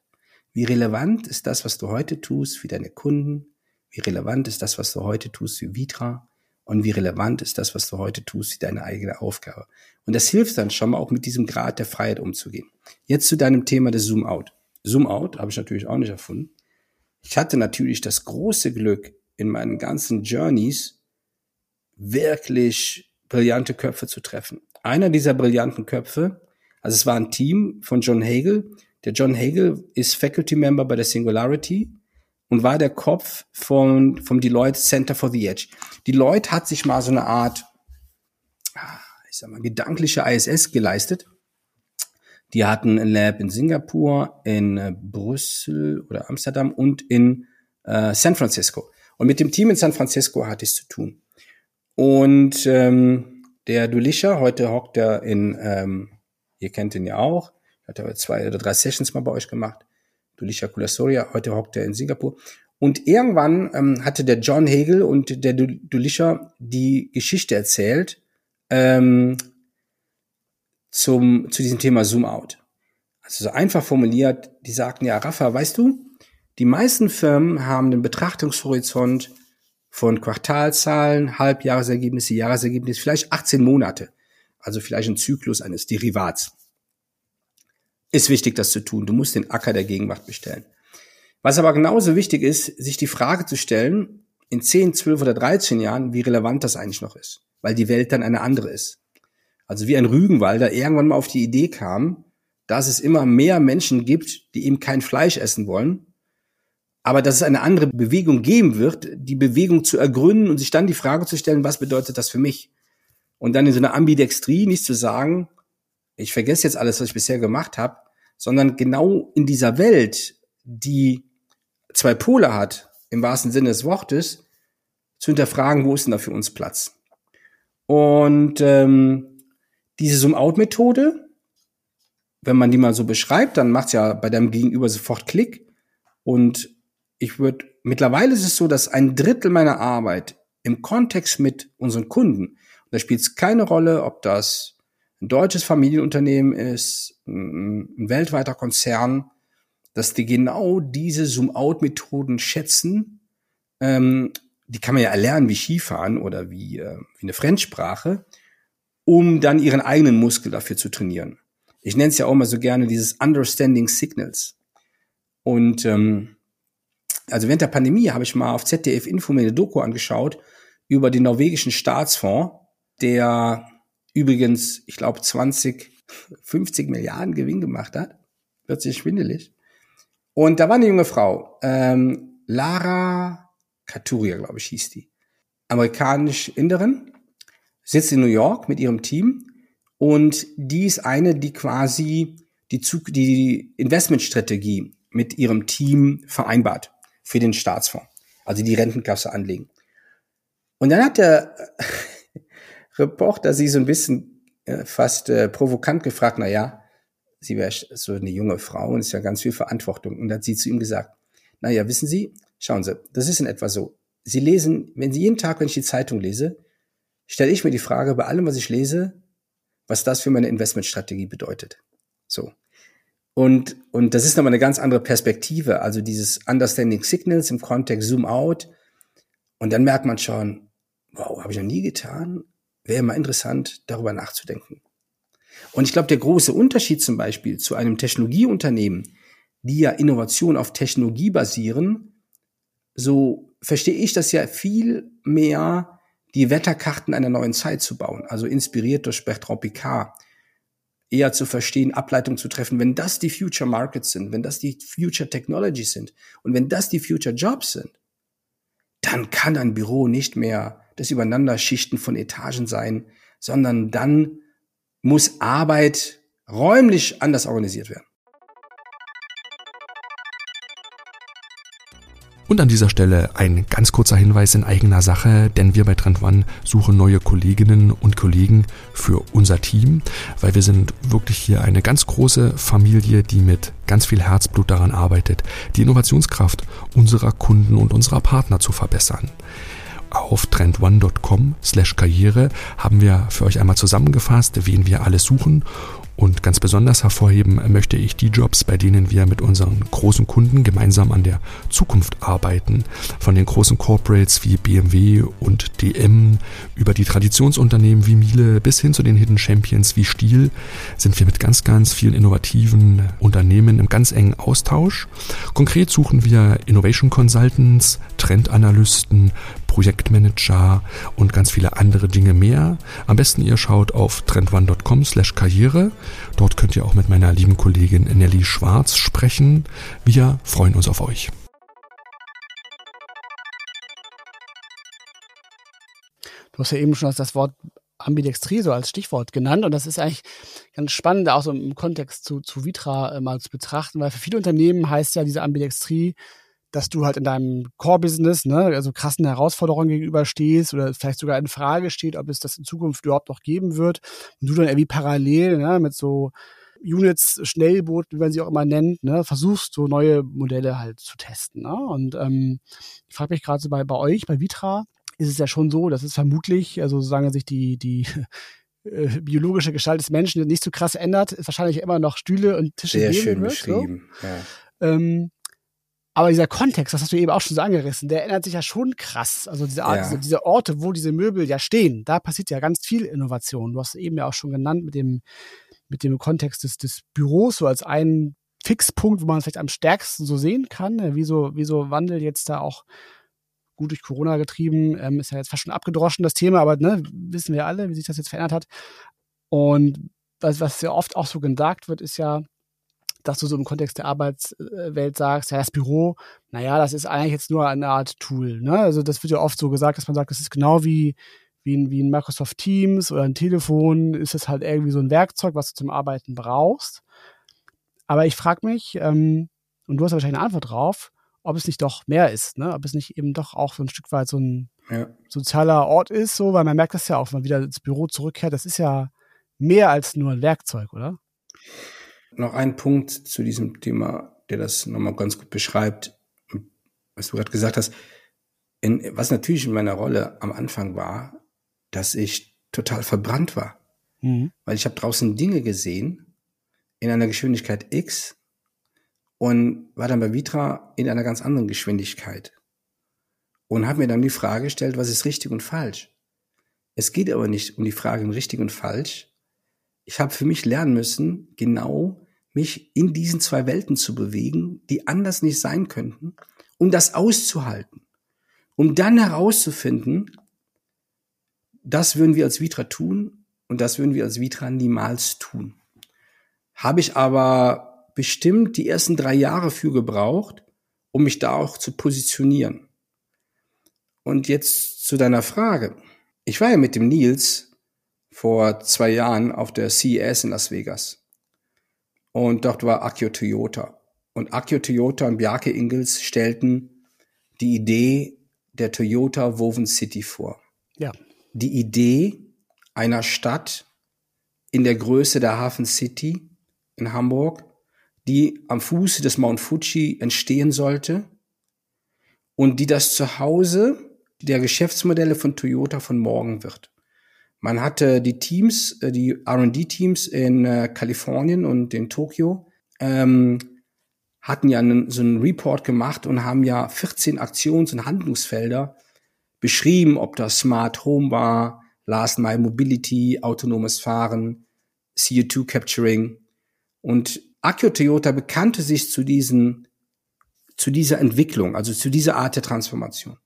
Wie relevant ist das, was du heute tust für deine Kunden? Wie relevant ist das, was du heute tust für Vitra? Und wie relevant ist das, was du heute tust für deine eigene Aufgabe? Und das hilft dann schon mal auch mit diesem Grad der Freiheit umzugehen. Jetzt zu deinem Thema des Zoom-out. Zoom-out habe ich natürlich auch nicht erfunden. Ich hatte natürlich das große Glück, in meinen ganzen Journeys wirklich brillante Köpfe zu treffen. Einer dieser brillanten Köpfe, also es war ein Team von John Hagel. Der John Hagel ist Faculty Member bei der Singularity und war der Kopf von, vom Deloitte Center for the Edge. Deloitte hat sich mal so eine Art, ah, ich sag mal, gedankliche ISS geleistet die hatten ein Lab in Singapur, in äh, Brüssel oder Amsterdam und in äh, San Francisco. Und mit dem Team in San Francisco hatte ich es zu tun. Und ähm, der Dulisha, heute hockt er in, ähm, ihr kennt ihn ja auch, hat er zwei oder drei Sessions mal bei euch gemacht. Dulisha Kulasoria, heute hockt er in Singapur. Und irgendwann ähm, hatte der John Hegel und der Dulisha die Geschichte erzählt, ähm, zum, zu diesem Thema Zoom Out. Also so einfach formuliert, die sagten, ja, Rafa, weißt du, die meisten Firmen haben den Betrachtungshorizont von Quartalzahlen, Halbjahresergebnisse, Jahresergebnisse, vielleicht 18 Monate. Also vielleicht ein Zyklus eines Derivats. Ist wichtig, das zu tun. Du musst den Acker der Gegenwart bestellen. Was aber genauso wichtig ist, sich die Frage zu stellen, in 10, 12 oder 13 Jahren, wie relevant das eigentlich noch ist. Weil die Welt dann eine andere ist. Also wie ein Rügenwalder irgendwann mal auf die Idee kam, dass es immer mehr Menschen gibt, die eben kein Fleisch essen wollen, aber dass es eine andere Bewegung geben wird, die Bewegung zu ergründen und sich dann die Frage zu stellen, was bedeutet das für mich? Und dann in so einer Ambidextrie nicht zu sagen, ich vergesse jetzt alles, was ich bisher gemacht habe, sondern genau in dieser Welt, die zwei Pole hat, im wahrsten Sinne des Wortes, zu hinterfragen, wo ist denn da für uns Platz? Und ähm, diese Zoom-Out-Methode, wenn man die mal so beschreibt, dann macht's ja bei deinem Gegenüber sofort Klick. Und ich würde, mittlerweile ist es so, dass ein Drittel meiner Arbeit im Kontext mit unseren Kunden, da spielt es keine Rolle, ob das ein deutsches Familienunternehmen ist, ein weltweiter Konzern dass die genau diese Zoom-out-Methoden schätzen. Ähm, die kann man ja erlernen wie Skifahren oder wie, äh, wie eine Fremdsprache, um dann ihren eigenen Muskel dafür zu trainieren. Ich nenne es ja auch mal so gerne dieses Understanding Signals. Und ähm, also während der Pandemie habe ich mal auf ZDF Info mir eine Doku angeschaut über den norwegischen Staatsfonds, der übrigens, ich glaube, 20, 50 Milliarden Gewinn gemacht hat. Wird sich schwindelig. Und da war eine junge Frau, ähm, Lara Katuria, glaube ich, hieß die. Amerikanisch-Inderin, sitzt in New York mit ihrem Team und die ist eine, die quasi die, die Investmentstrategie mit ihrem Team vereinbart für den Staatsfonds, also die Rentenkasse anlegen. Und dann hat der (laughs) Reporter sie so ein bisschen äh, fast äh, provokant gefragt, na ja, sie wäre so eine junge Frau und ist ja ganz viel Verantwortung. Und hat sie zu ihm gesagt, na ja, wissen Sie, schauen Sie, das ist in etwa so. Sie lesen, wenn Sie jeden Tag, wenn ich die Zeitung lese, stelle ich mir die Frage bei allem, was ich lese, was das für meine Investmentstrategie bedeutet. So. Und, und das ist nochmal eine ganz andere Perspektive. Also dieses Understanding Signals im Kontext Zoom Out. Und dann merkt man schon, wow, habe ich noch nie getan. Wäre mal interessant, darüber nachzudenken. Und ich glaube, der große Unterschied zum Beispiel zu einem Technologieunternehmen, die ja Innovation auf Technologie basieren, so verstehe ich das ja viel mehr, die Wetterkarten einer neuen Zeit zu bauen, also inspiriert durch Bertrand Picard, eher zu verstehen, Ableitungen zu treffen, wenn das die Future Markets sind, wenn das die Future Technologies sind und wenn das die Future Jobs sind, dann kann ein Büro nicht mehr das Übereinanderschichten von Etagen sein, sondern dann muss Arbeit räumlich anders organisiert werden. Und an dieser Stelle ein ganz kurzer Hinweis in eigener Sache, denn wir bei Trend One suchen neue Kolleginnen und Kollegen für unser Team, weil wir sind wirklich hier eine ganz große Familie, die mit ganz viel Herzblut daran arbeitet, die Innovationskraft unserer Kunden und unserer Partner zu verbessern. Auf trendone.com slash Karriere haben wir für euch einmal zusammengefasst, wen wir alles suchen und ganz besonders hervorheben möchte ich die Jobs, bei denen wir mit unseren großen Kunden gemeinsam an der Zukunft arbeiten. Von den großen Corporates wie BMW und DM über die Traditionsunternehmen wie Miele bis hin zu den Hidden Champions wie Stiel sind wir mit ganz, ganz vielen innovativen Unternehmen im ganz engen Austausch. Konkret suchen wir Innovation Consultants, Trendanalysten, Projektmanager und ganz viele andere Dinge mehr. Am besten ihr schaut auf trendone.com slash karriere. Dort könnt ihr auch mit meiner lieben Kollegin Nelly Schwarz sprechen. Wir freuen uns auf euch. Du hast ja eben schon das Wort Ambidextrie so als Stichwort genannt und das ist eigentlich ganz spannend, auch so im Kontext zu, zu Vitra äh, mal zu betrachten, weil für viele Unternehmen heißt ja diese Ambidextrie dass du halt in deinem Core-Business, ne, also krassen Herausforderungen gegenüberstehst oder vielleicht sogar in Frage steht, ob es das in Zukunft überhaupt noch geben wird und du dann irgendwie parallel ne, mit so Units, Schnellboot, wie man sie auch immer nennt, ne, versuchst so neue Modelle halt zu testen. Ne? Und ähm, ich frage mich gerade so bei, bei euch, bei Vitra, ist es ja schon so, dass es vermutlich, also solange sich die, die äh, biologische Gestalt des Menschen nicht so krass ändert, ist wahrscheinlich immer noch Stühle und Tische Sehr geben schön wird, beschrieben. So. Ja. Ähm, aber dieser Kontext, das hast du eben auch schon so angerissen, der ändert sich ja schon krass. Also diese Art, Ja. diese, diese Orte, wo diese Möbel ja stehen, da passiert ja ganz viel Innovation. Du hast eben ja auch schon genannt mit dem, mit dem Kontext des, des Büros, so als einen Fixpunkt, wo man es vielleicht am stärksten so sehen kann, wie so, wie so Wandel jetzt da auch gut durch Corona getrieben, ähm, ist ja jetzt fast schon abgedroschen, das Thema, aber ne, wissen wir alle, wie sich das jetzt verändert hat. Und was, was ja oft auch so gesagt wird, ist ja, dass du so im Kontext der Arbeitswelt sagst, ja, das Büro, naja, das ist eigentlich jetzt nur eine Art Tool. Ne? Also das wird ja oft so gesagt, dass man sagt, das ist genau wie, wie, ein, wie ein Microsoft Teams oder ein Telefon, ist es halt irgendwie so ein Werkzeug, was du zum Arbeiten brauchst. Aber ich frage mich, ähm, und du hast wahrscheinlich eine Antwort drauf, ob es nicht doch mehr ist, ne? ob es nicht eben doch auch so ein Stück weit so ein Ja. sozialer Ort ist, so, weil man merkt das ja auch, wenn man wieder ins Büro zurückkehrt, das ist ja mehr als nur ein Werkzeug, oder? Noch ein Punkt zu diesem Thema, der das nochmal ganz gut beschreibt, was du gerade gesagt hast. In, was natürlich in meiner Rolle am Anfang war, dass ich total verbrannt war. Mhm. Weil ich habe draußen Dinge gesehen in einer Geschwindigkeit X und war dann bei Vitra in einer ganz anderen Geschwindigkeit und habe mir dann die Frage gestellt, was ist richtig und falsch? Es geht aber nicht um die Frage richtig und falsch. Ich habe für mich lernen müssen, genau mich in diesen zwei Welten zu bewegen, die anders nicht sein könnten, um das auszuhalten, um dann herauszufinden, das würden wir als Vitra tun und das würden wir als Vitra niemals tun. Habe ich aber bestimmt die ersten drei Jahre für gebraucht, um mich da auch zu positionieren. Und jetzt zu deiner Frage. Ich war ja mit dem Nils vor zwei Jahren auf der CES in Las Vegas. Und dort war Akio Toyota. Und Akio Toyota und Bjarke Ingels stellten die Idee der Toyota Woven City vor. Ja. Die Idee einer Stadt in der Größe der Hafen City in Hamburg, die am Fuße des Mount Fuji entstehen sollte und die das Zuhause der Geschäftsmodelle von Toyota von morgen wird. Man hatte die Teams, äh, die R&D-Teams in äh, Kalifornien und in Tokio, ähm, hatten ja einen, so einen Report gemacht und haben ja 14 Aktions- und Handlungsfelder beschrieben, ob das Smart Home war, Last Mile Mobility, autonomes Fahren, CO2 Capturing. Und Akio Toyota bekannte sich zu diesen, zu dieser Entwicklung, also zu dieser Art der Transformation.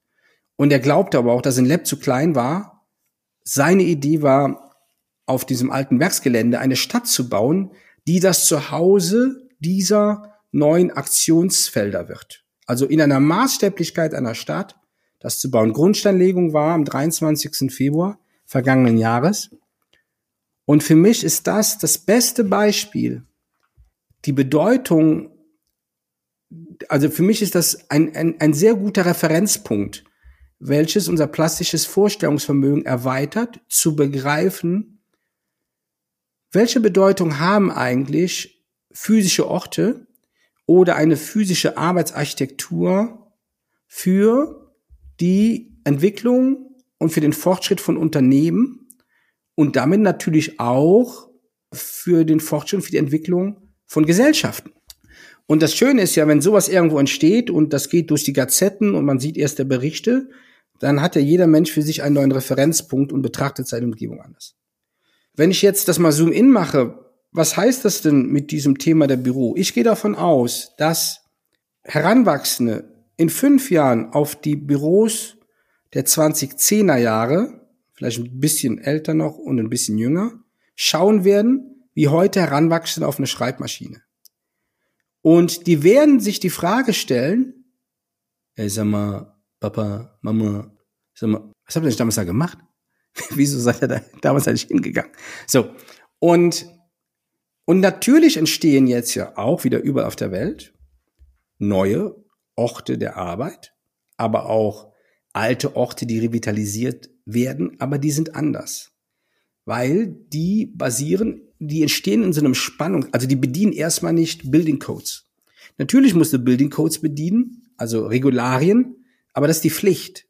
Und er glaubte aber auch, dass ein Lab zu klein war. Seine Idee war, auf diesem alten Werksgelände eine Stadt zu bauen, die das Zuhause dieser neuen Aktionsfelder wird. Also in einer Maßstäblichkeit einer Stadt, das zu bauen. Grundsteinlegung war am 23. Februar vergangenen Jahres. Und für mich ist das das beste Beispiel, die Bedeutung, also für mich ist das ein, ein, ein sehr guter Referenzpunkt welches unser plastisches Vorstellungsvermögen erweitert, zu begreifen, welche Bedeutung haben eigentlich physische Orte oder eine physische Arbeitsarchitektur für die Entwicklung und für den Fortschritt von Unternehmen und damit natürlich auch für den Fortschritt für die Entwicklung von Gesellschaften. Und das Schöne ist ja, wenn sowas irgendwo entsteht und das geht durch die Gazetten und man sieht erste Berichte, dann hat ja jeder Mensch für sich einen neuen Referenzpunkt und betrachtet seine Umgebung anders. Wenn ich jetzt das mal Zoom-in mache, was heißt das denn mit diesem Thema der Büro? Ich gehe davon aus, dass Heranwachsende in fünf Jahren auf die Büros der 2010er Jahre, vielleicht ein bisschen älter noch und ein bisschen jünger, schauen werden, wie heute Heranwachsende auf eine Schreibmaschine. Und die werden sich die Frage stellen, ey, sag mal, Papa, Mama, sag mal, was habt ihr denn damals da gemacht? (laughs) Wieso seid ihr da damals eigentlich hingegangen? So. Und, und natürlich entstehen jetzt ja auch wieder überall auf der Welt neue Orte der Arbeit, aber auch alte Orte, die revitalisiert werden, aber die sind anders. Weil die basieren, die entstehen in so einem Spannung, also die bedienen erstmal nicht Building Codes. Natürlich musst du Building Codes bedienen, also Regularien, aber das ist die Pflicht.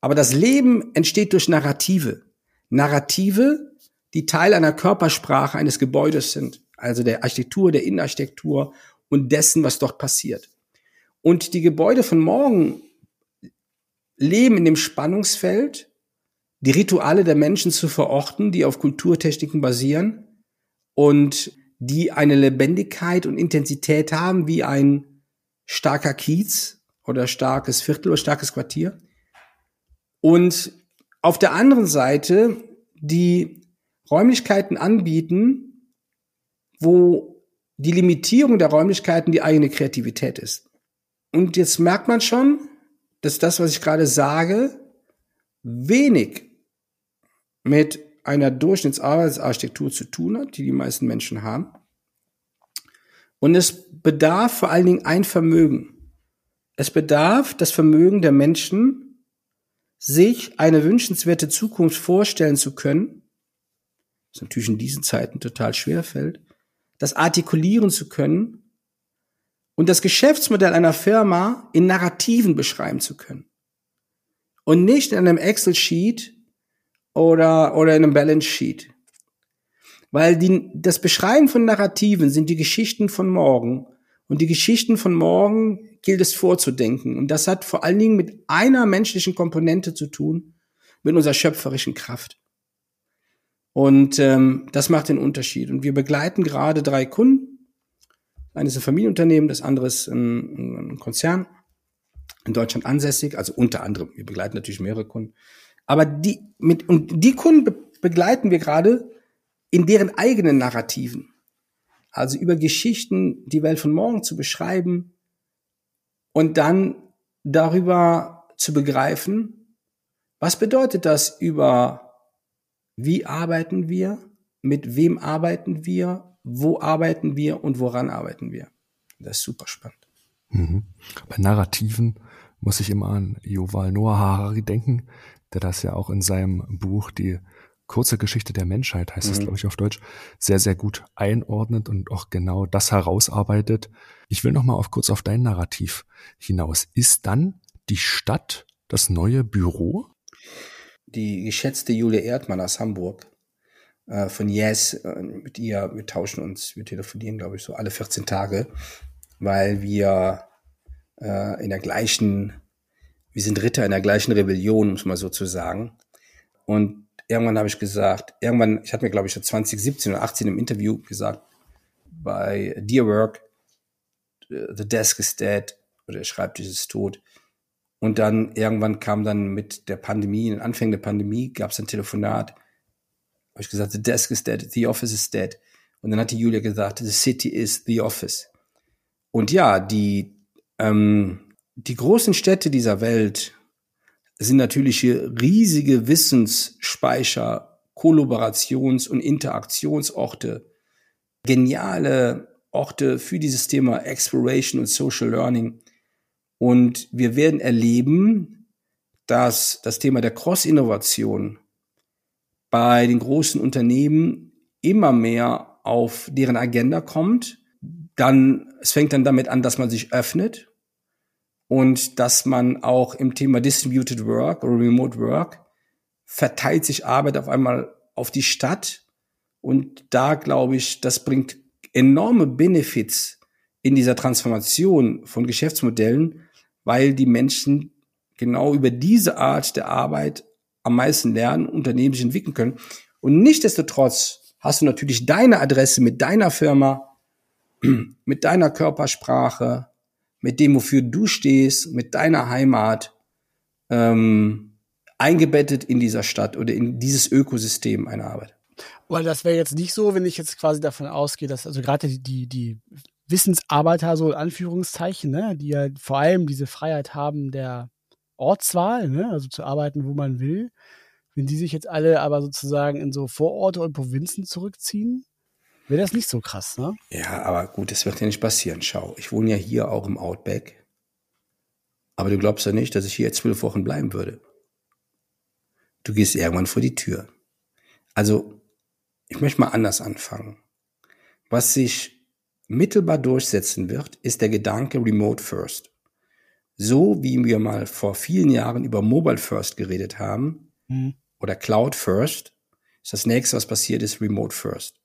Aber das Leben entsteht durch Narrative. Narrative, die Teil einer Körpersprache eines Gebäudes sind, also der Architektur, der Innenarchitektur und dessen, was dort passiert. Und die Gebäude von morgen leben in dem Spannungsfeld, die Rituale der Menschen zu verorten, die auf Kulturtechniken basieren und die eine Lebendigkeit und Intensität haben wie ein starker Kiez, oder starkes Viertel oder starkes Quartier. Und auf der anderen Seite die Räumlichkeiten anbieten, wo die Limitierung der Räumlichkeiten die eigene Kreativität ist. Und jetzt merkt man schon, dass das, was ich gerade sage, wenig mit einer Durchschnittsarbeitsarchitektur zu tun hat, die die meisten Menschen haben. Und es bedarf vor allen Dingen ein Vermögen. Es bedarf das Vermögen der Menschen, sich eine wünschenswerte Zukunft vorstellen zu können, was natürlich in diesen Zeiten total schwer fällt, das artikulieren zu können und das Geschäftsmodell einer Firma in Narrativen beschreiben zu können. Und nicht in einem Excel-Sheet oder, oder in einem Balance-Sheet. Weil die, das Beschreiben von Narrativen sind die Geschichten von morgen Und die Geschichten von morgen gilt es vorzudenken. Und das hat vor allen Dingen mit einer menschlichen Komponente zu tun, mit unserer schöpferischen Kraft. Und ähm, das macht den Unterschied. Und wir begleiten gerade drei Kunden. Eines ist ein Familienunternehmen, das andere ist ein, ein Konzern in Deutschland ansässig, also unter anderem. Wir begleiten natürlich mehrere Kunden. Aber die mit und die Kunden be begleiten wir gerade in deren eigenen Narrativen. Also über Geschichten die Welt von morgen zu beschreiben und dann darüber zu begreifen, was bedeutet das über wie arbeiten wir, mit wem arbeiten wir, wo arbeiten wir und woran arbeiten wir. Das ist super spannend. Mhm. Bei Narrativen muss ich immer an Yuval Noah Harari denken, der das ja auch in seinem Buch die kurze Geschichte der Menschheit, heißt es, mhm. glaube ich, auf Deutsch, sehr, sehr gut einordnet und auch genau das herausarbeitet. Ich will noch mal auf kurz auf dein Narrativ hinaus. Ist dann die Stadt das neue Büro? die geschätzte Julia Erdmann aus Hamburg äh, von Yes, äh, mit ihr, wir tauschen uns, wir telefonieren, glaube ich, so alle 14 Tage, weil wir äh, in der gleichen, wir sind Ritter in der gleichen Rebellion, muss man so zu sagen. Und irgendwann habe ich gesagt, irgendwann, ich hatte mir, glaube ich, schon 2017 oder 18 im Interview gesagt, bei Dear Work, äh, The Desk is Dead oder der Schreibtisch ist tot. Und dann irgendwann kam dann mit der Pandemie, in den Anfängen der Pandemie, gab es ein Telefonat. Habe ich gesagt, the desk is dead, the office is dead. Und dann hat die Julia gesagt, the city is the office. Und ja, die, ähm, die großen Städte dieser Welt sind natürlich hier riesige Wissensspeicher, Kollaborations- und Interaktionsorte, geniale Orte für dieses Thema Exploration und Social Learning. Und wir werden erleben, dass das Thema der Cross-Innovation bei den großen Unternehmen immer mehr auf deren Agenda kommt. Dann, es fängt dann damit an, dass man sich öffnet und dass man auch im Thema Distributed Work oder Remote Work verteilt sich Arbeit auf einmal auf die Stadt. Und da glaube ich, das bringt enorme Benefits in dieser Transformation von Geschäftsmodellen, weil die Menschen genau über diese Art der Arbeit am meisten lernen, Unternehmen sich entwickeln können. Und nichtdestotrotz hast du natürlich deine Adresse mit deiner Firma, (clears throat) mit deiner Körpersprache, mit dem, wofür du stehst, mit deiner Heimat ähm, eingebettet in dieser Stadt oder in dieses Ökosystem einer Arbeit. Weil das wäre jetzt nicht so, wenn ich jetzt quasi davon ausgehe, dass also gerade die, die, die Wissensarbeiter, so in Anführungszeichen, ne, die ja vor allem diese Freiheit haben der Ortswahl, ne, also zu arbeiten, wo man will, wenn die sich jetzt alle aber sozusagen in so Vororte und Provinzen zurückziehen, wäre das nicht so krass, ne? Ja, aber gut, das wird ja nicht passieren. Schau, ich wohne ja hier auch im Outback. Aber du glaubst ja nicht, dass ich hier jetzt zwölf Wochen bleiben würde. Du gehst irgendwann vor die Tür. Also, ich möchte mal anders anfangen. Was sich mittelbar durchsetzen wird, ist der Gedanke Remote First. So wie wir mal vor vielen Jahren über Mobile First geredet haben mhm. oder Cloud First, ist das nächste, was passiert ist, Remote First.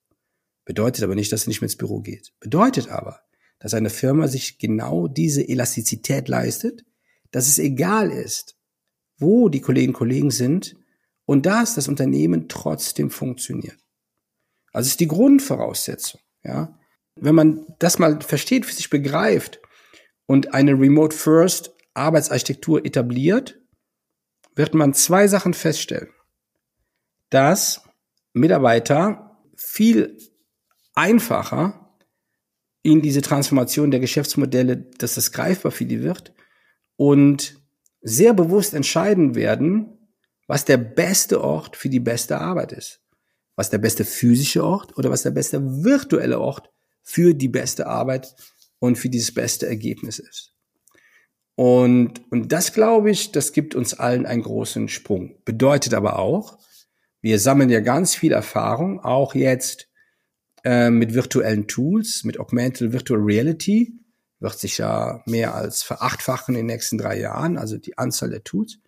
Bedeutet aber nicht, dass es nicht mehr ins Büro geht. Bedeutet aber, dass eine Firma sich genau diese Elastizität leistet, dass es egal ist, wo die Kolleginnen und Kollegen sind und dass das Unternehmen trotzdem funktioniert. Also ist die Grundvoraussetzung, ja wenn man das mal versteht, für sich begreift und eine Remote First Arbeitsarchitektur etabliert, wird man zwei Sachen feststellen. Dass Mitarbeiter viel einfacher in diese Transformation der Geschäftsmodelle, dass das greifbar für die wird und sehr bewusst entscheiden werden, was der beste Ort für die beste Arbeit ist. Was der beste physische Ort oder was der beste virtuelle Ort für die beste Arbeit und für dieses beste Ergebnis ist. Und, und das glaube ich, das gibt uns allen einen großen Sprung. Bedeutet aber auch, wir sammeln ja ganz viel Erfahrung, auch jetzt äh, mit virtuellen Tools, mit Augmented Virtual Reality, wird sich ja mehr als verachtfachen in den nächsten drei Jahren, also die Anzahl der Tools.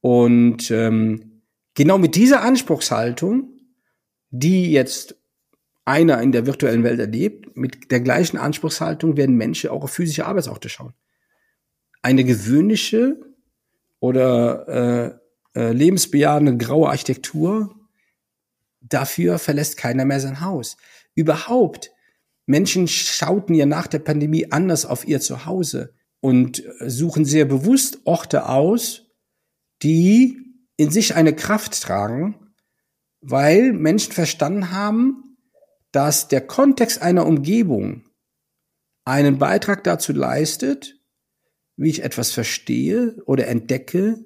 Und ähm, genau mit dieser Anspruchshaltung, die jetzt einer in der virtuellen Welt erlebt, mit der gleichen Anspruchshaltung werden Menschen auch auf physische Arbeitsorte schauen. Eine gewöhnliche oder äh, äh, lebensbejahende graue Architektur, dafür verlässt keiner mehr sein Haus. Überhaupt, Menschen schauten ja nach der Pandemie anders auf ihr Zuhause und suchen sehr bewusst Orte aus, die in sich eine Kraft tragen, weil Menschen verstanden haben, dass der Kontext einer Umgebung einen Beitrag dazu leistet, wie ich etwas verstehe oder entdecke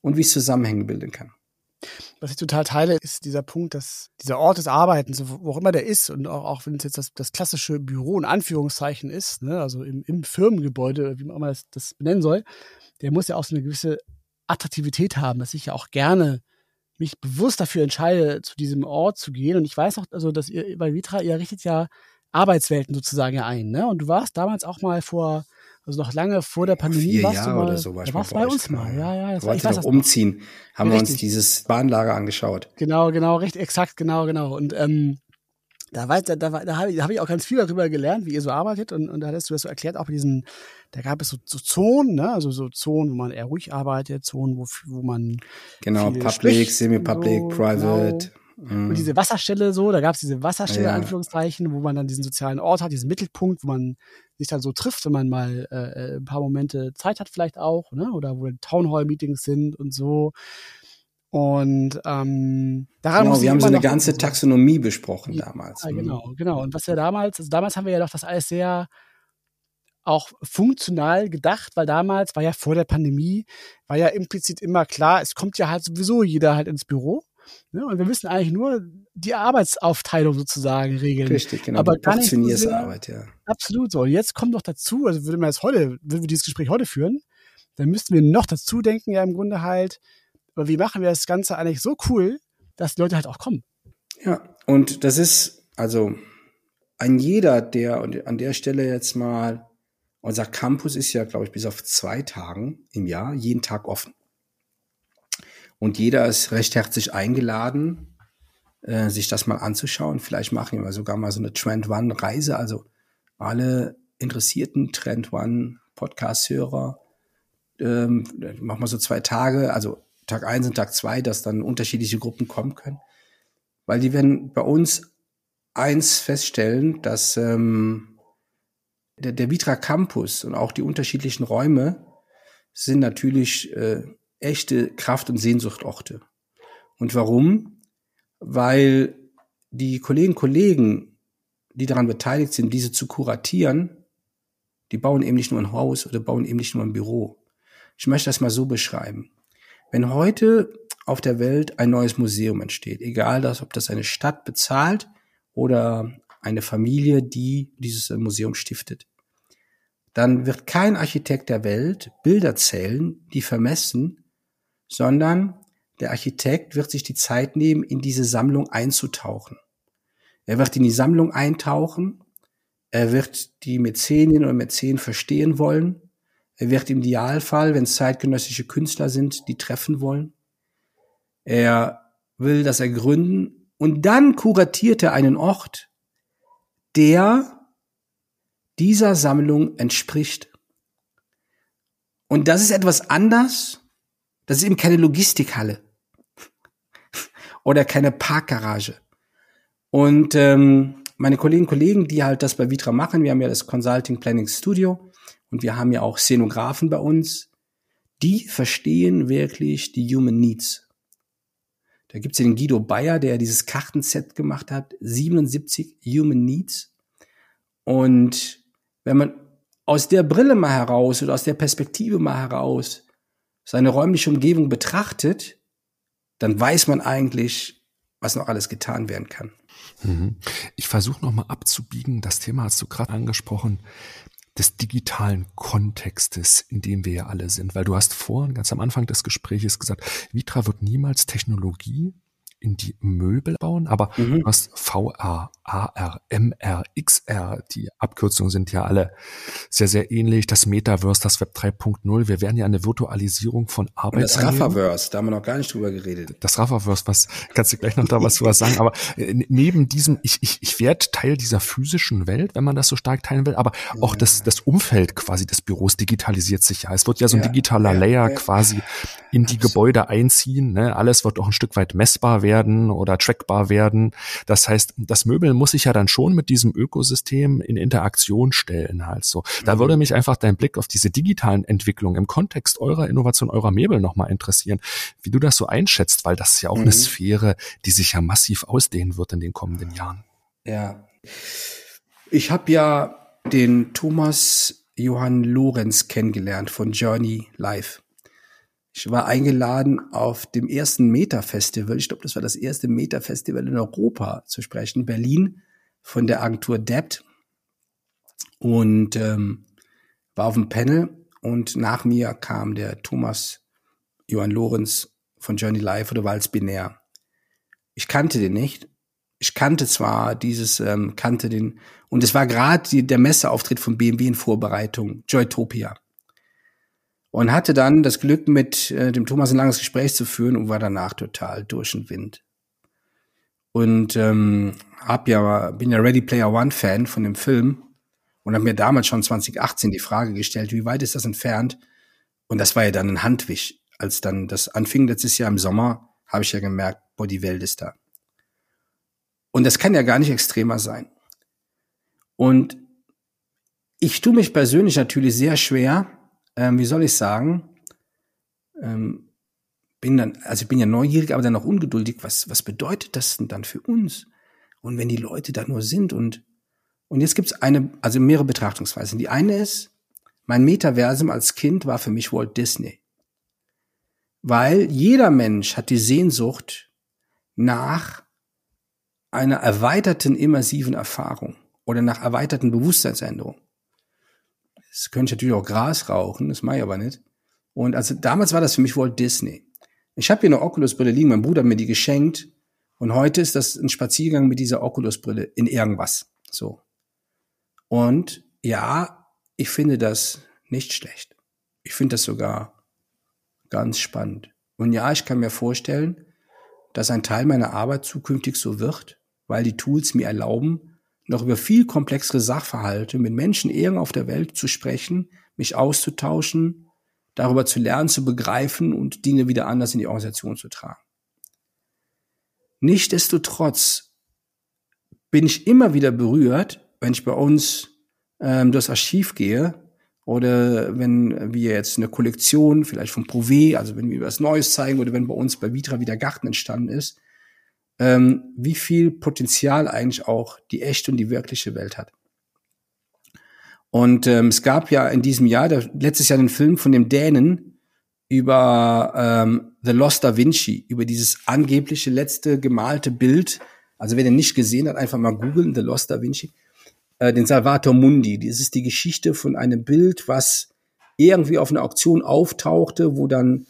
und wie ich Zusammenhänge bilden kann. Was ich total teile, ist dieser Punkt, dass dieser Ort des Arbeitens, wo auch immer der ist, und auch, auch wenn es jetzt das, das klassische Büro in Anführungszeichen ist, ne, also im, im Firmengebäude, wie man das, das benennen soll, der muss ja auch so eine gewisse Attraktivität haben, dass ich ja auch gerne mich bewusst dafür entscheide, zu diesem Ort zu gehen. Und ich weiß auch, also, dass ihr bei Vitra, ihr richtet ja Arbeitswelten sozusagen ein, ne? Und du warst damals auch mal vor also noch lange vor der Pandemie Vier warst Jahre du mal, oder so warst bei uns mal. genau. Ja, ja, das Da war, ich weiß noch das. umziehen, haben wir uns Richtig. dieses Bahnlager angeschaut. Genau, genau, recht exakt, genau, genau. Und ähm, da, da, da, da habe ich, hab ich auch ganz viel darüber gelernt, wie ihr so arbeitet. Und, und da hattest du das so erklärt, auch bei diesen, da gab es so, so Zonen, ne? also so Zonen, wo man eher ruhig arbeitet, Zonen, wo, wo man Genau, Public, Semi-Public, so, Private. Und Mhm. diese Wasserstelle so, da gab es diese Wasserstelle, Ja. Anführungszeichen, wo man dann diesen sozialen Ort hat, diesen Mittelpunkt, wo man sich dann so trifft, wenn man mal äh, ein paar Momente Zeit hat vielleicht auch, ne? Oder wo Townhall-Meetings sind und so. Und ähm, daran Genau, wir haben so eine ganze. Taxonomie besprochen Ja, damals. Ja, Mhm. genau, genau. Und was wir damals, also damals haben wir ja doch das alles sehr auch funktional gedacht, weil damals war ja vor der Pandemie, war ja implizit immer klar, es kommt ja halt sowieso jeder halt ins Büro. Ne? Und wir müssen eigentlich nur die Arbeitsaufteilung sozusagen regeln. Richtig, genau. Aber gar nicht so sehr- Portioniersarbeit, ja. Absolut so. Und jetzt kommt noch dazu, also würde man jetzt heute, würden wir dieses Gespräch heute führen, dann müssten wir noch dazu denken, ja im Grunde halt, aber wie machen wir das Ganze eigentlich so cool, dass die Leute halt auch kommen. Ja, und das ist, also, ein jeder, der und an der Stelle jetzt mal, unser Campus ist ja, glaube ich, bis auf zwei Tagen im Jahr, jeden Tag offen. Und jeder ist recht herzlich eingeladen, äh, sich das mal anzuschauen. Vielleicht machen wir sogar mal so eine Trend One Reise. Also alle interessierten Trend One Podcast-Hörer, ähm, machen wir so zwei Tage, also Tag eins und Tag zwei, dass dann unterschiedliche Gruppen kommen können. Weil die werden bei uns eins feststellen, dass ähm, der, der Vitra Campus und auch die unterschiedlichen Räume sind natürlich äh, echte Kraft- und Sehnsuchtorte. Und warum? Weil die Kolleginnen und Kollegen, die daran beteiligt sind, diese zu kuratieren, die bauen eben nicht nur ein Haus oder bauen eben nicht nur ein Büro. Ich möchte das mal so beschreiben. Wenn heute auf der Welt ein neues Museum entsteht, egal das, ob das eine Stadt bezahlt oder eine Familie, die dieses Museum stiftet, dann wird kein Architekt der Welt Bilder zählen, die vermessen, sondern der Architekt wird sich die Zeit nehmen, in diese Sammlung einzutauchen. Er wird in die Sammlung eintauchen, er wird die Mäzeninnen und Mäzen verstehen wollen, er wird im Idealfall, wenn es zeitgenössische Künstler sind, die treffen wollen. Er will das ergründen und dann kuratiert er einen Ort, der dieser Sammlung entspricht. Und das ist etwas anders. Das ist eben keine Logistikhalle oder keine Parkgarage. Und ähm, meine Kolleginnen und Kollegen, die halt das bei Vitra machen, wir haben ja das Consulting Planning Studio und wir haben ja auch Szenografen bei uns, die verstehen wirklich die Human Needs. Da gibt's den Guido Bayer, der dieses Kartenset gemacht hat, 77 Human Needs. Und wenn man aus der Brille mal heraus oder aus der Perspektive mal heraus seine räumliche Umgebung betrachtet, dann weiß man eigentlich, was noch alles getan werden kann. Mhm. Ich versuche nochmal abzubiegen. Das Thema hast du gerade angesprochen, des digitalen Kontextes, in dem wir ja alle sind. Weil du hast vorhin ganz am Anfang des Gespräches gesagt, Vitra wird niemals Technologie in die Möbel bauen, aber mhm. du hast VR, AR, MR, XR, die Abkürzungen sind ja alle sehr, sehr ähnlich. Das Metaverse, das Web 3.0, wir werden ja eine Virtualisierung von Arbeit. Und das Raffaverse, da haben wir noch gar nicht drüber geredet. Das Raffaverse, was, kannst du gleich noch da was drüber sagen, aber äh, neben diesem, ich, ich, ich werde Teil dieser physischen Welt, wenn man das so stark teilen will, aber auch das, das Umfeld quasi des Büros digitalisiert sich ja. Es wird ja so ein ja, digitaler ja, Layer ja. quasi in die Gebäude einziehen. Ne? Alles wird auch ein Stück weit messbar werden oder trackbar werden. Das heißt, das Möbel muss sich ja dann schon mit diesem Ökosystem in Interaktion stellen halt so. Da mhm. würde mich einfach dein Blick auf diese digitalen Entwicklungen im Kontext eurer Innovation, eurer Möbel nochmal interessieren, wie du das so einschätzt, weil das ist ja auch mhm. eine Sphäre, die sich ja massiv ausdehnen wird in den kommenden Jahren. Ja. Ich habe ja den Thomas Johann Lorenz kennengelernt von Journey Live. Ich war eingeladen auf dem ersten Meta-Festival, ich glaube, das war das erste Meta-Festival in Europa zu sprechen, Berlin, von der Agentur Debt. Und ähm, war auf dem Panel und nach mir kam der Thomas Johann Lorenz von Journey Live oder Walz Binär. Ich kannte den nicht. Ich kannte zwar dieses, ähm, kannte den, und es war gerade der Messeauftritt von BMW in Vorbereitung, Joytopia und hatte dann das Glück, mit äh, dem Thomas ein langes Gespräch zu führen und war danach total durch den Wind. Und ähm, hab ja, bin ja Ready Player One Fan von dem Film und habe mir damals schon 2018 die Frage gestellt, wie weit ist das entfernt? Und das war ja dann ein Handwisch. Als dann das anfing letztes Jahr im Sommer, habe ich ja gemerkt, boah, die Welt ist da. Und das kann ja gar nicht extremer sein. Und ich tue mich persönlich natürlich sehr schwer, ähm, wie soll ich sagen, ähm, bin dann, also ich bin ja neugierig, aber dann auch ungeduldig. Was, was bedeutet das denn dann für uns? Und wenn die Leute da nur sind und, und jetzt gibt's eine, also mehrere Betrachtungsweisen. Die eine ist, mein Metaversum als Kind war für mich Walt Disney. Weil jeder Mensch hat die Sehnsucht nach einer erweiterten immersiven Erfahrung oder nach erweiterten Bewusstseinsänderung. Das könnte ich natürlich auch Gras rauchen, das mache ich aber nicht. Und also damals war das für mich Walt Disney. Ich habe hier eine Oculus-Brille liegen, mein Bruder hat mir die geschenkt. Und heute ist das ein Spaziergang mit dieser Oculus-Brille in irgendwas. So. Und ja, ich finde das nicht schlecht. Ich finde das sogar ganz spannend. Und ja, ich kann mir vorstellen, dass ein Teil meiner Arbeit zukünftig so wird, weil die Tools mir erlauben, noch über viel komplexere Sachverhalte mit Menschen irgendwo auf der Welt zu sprechen, mich auszutauschen, darüber zu lernen, zu begreifen und Dinge wieder anders in die Organisation zu tragen. Nichtsdestotrotz bin ich immer wieder berührt, wenn ich bei uns ähm, das Archiv gehe oder wenn wir jetzt eine Kollektion vielleicht von Prové, also wenn wir was Neues zeigen oder wenn bei uns bei Vitra wieder Garten entstanden ist, ähm, wie viel Potenzial eigentlich auch die echte und die wirkliche Welt hat. Und ähm, es gab ja in diesem Jahr, der, letztes Jahr den Film von dem Dänen über ähm, The Lost Da Vinci, über dieses angebliche letzte gemalte Bild. Also wer den nicht gesehen hat, einfach mal googeln, The Lost Da Vinci. Äh, den Salvator Mundi. Das ist die Geschichte von einem Bild, was irgendwie auf einer Auktion auftauchte, wo dann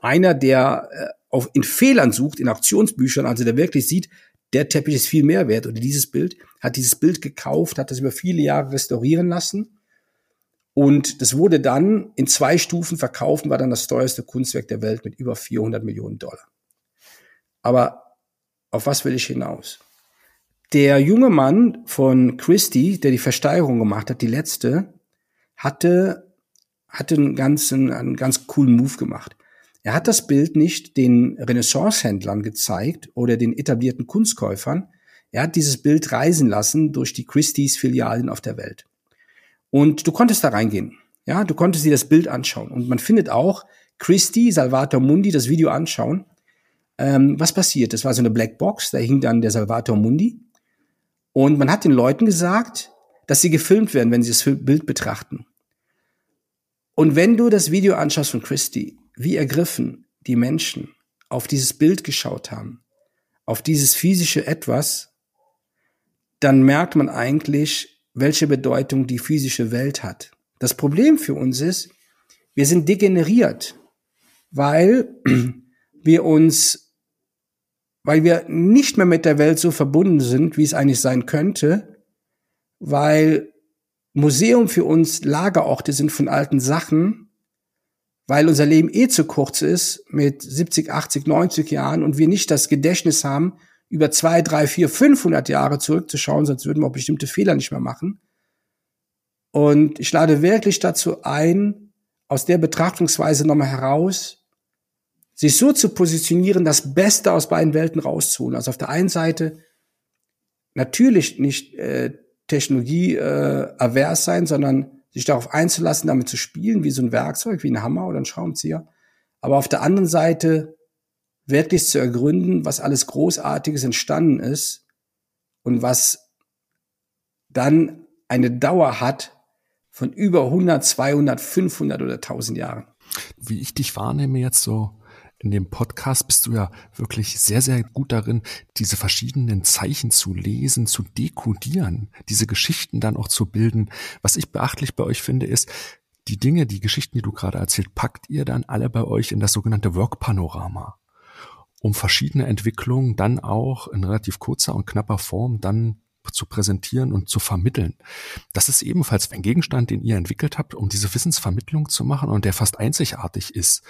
einer, der äh, auf, in Fehlern sucht, in Aktionsbüchern, also der wirklich sieht, der Teppich ist viel mehr wert oder dieses Bild, hat dieses Bild gekauft, hat das über viele Jahre restaurieren lassen und das wurde dann in zwei Stufen verkauft und war dann das teuerste Kunstwerk der Welt mit über 400 Millionen Dollar. Aber auf was will ich hinaus? Der junge Mann von Christie, der die Versteigerung gemacht hat, die letzte, hatte, hatte einen ganzen, einen ganz coolen Move gemacht. Er hat das Bild nicht den Renaissance-Händlern gezeigt oder den etablierten Kunstkäufern. Er hat dieses Bild reisen lassen durch die Christie's Filialen auf der Welt. Und du konntest da reingehen. Ja, du konntest dir das Bild anschauen. Und man findet auch Christie, Salvator Mundi, das Video anschauen. Ähm, was passiert? Das war so eine Black Box, da hing dann der Salvator Mundi. Und man hat den Leuten gesagt, dass sie gefilmt werden, wenn sie das Bild betrachten. Und wenn du das Video anschaust von Christie, wie ergriffen die Menschen auf dieses Bild geschaut haben, auf dieses physische Etwas, dann merkt man eigentlich, welche Bedeutung die physische Welt hat. Das Problem für uns ist, wir sind degeneriert, weil (clears throat) wir uns weil wir nicht mehr mit der Welt so verbunden sind, wie es eigentlich sein könnte, weil Museum für uns Lagerorte sind von alten Sachen, weil unser Leben eh zu kurz ist mit 70, 80, 90 Jahren und wir nicht das Gedächtnis haben, über zwei, drei, vier, 500 Jahre zurückzuschauen, sonst würden wir auch bestimmte Fehler nicht mehr machen. Und ich lade wirklich dazu ein, aus der Betrachtungsweise nochmal heraus, sich so zu positionieren, das Beste aus beiden Welten rauszuholen. Also auf der einen Seite natürlich nicht äh, Technologie äh, avers sein, sondern sich darauf einzulassen, damit zu spielen, wie so ein Werkzeug, wie ein Hammer oder ein Schraubenzieher. Aber auf der anderen Seite wirklich zu ergründen, was alles Großartiges entstanden ist und was dann eine Dauer hat von über 100, 200, 500 oder 1000 Jahren. Wie ich dich wahrnehme jetzt so in dem Podcast bist du ja wirklich sehr, sehr gut darin, diese verschiedenen Zeichen zu lesen, zu dekodieren, diese Geschichten dann auch zu bilden. Was ich beachtlich bei euch finde, ist, die Dinge, die Geschichten, die du gerade erzählt, packt ihr dann alle bei euch in das sogenannte Work-Panorama, um verschiedene Entwicklungen dann auch in relativ kurzer und knapper Form dann zu präsentieren und zu vermitteln. Das ist ebenfalls ein Gegenstand, den ihr entwickelt habt, um diese Wissensvermittlung zu machen und der fast einzigartig ist.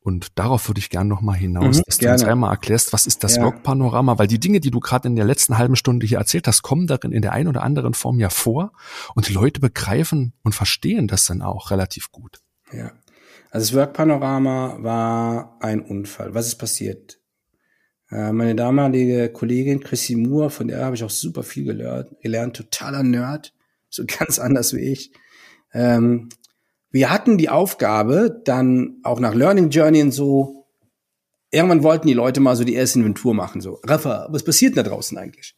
Und darauf würde ich gerne nochmal hinaus, mhm, dass gerne. du uns einmal erklärst, was ist das ja. Log-Panorama, weil die Dinge, die du gerade in der letzten halben Stunde hier erzählt hast, kommen darin in der einen oder anderen Form ja vor und die Leute begreifen und verstehen das dann auch relativ gut. Ja. Also das Work-Panorama war ein Unfall. Was ist passiert? Äh, meine damalige Kollegin Chrissy Moore, von der habe ich auch super viel gelernt, gelernt, totaler Nerd, so (laughs) ganz anders wie ich. Ähm, wir hatten die Aufgabe, dann auch nach Learning Journey und so, irgendwann wollten die Leute mal so die erste Inventur machen, so, Rafa, was passiert denn da draußen eigentlich?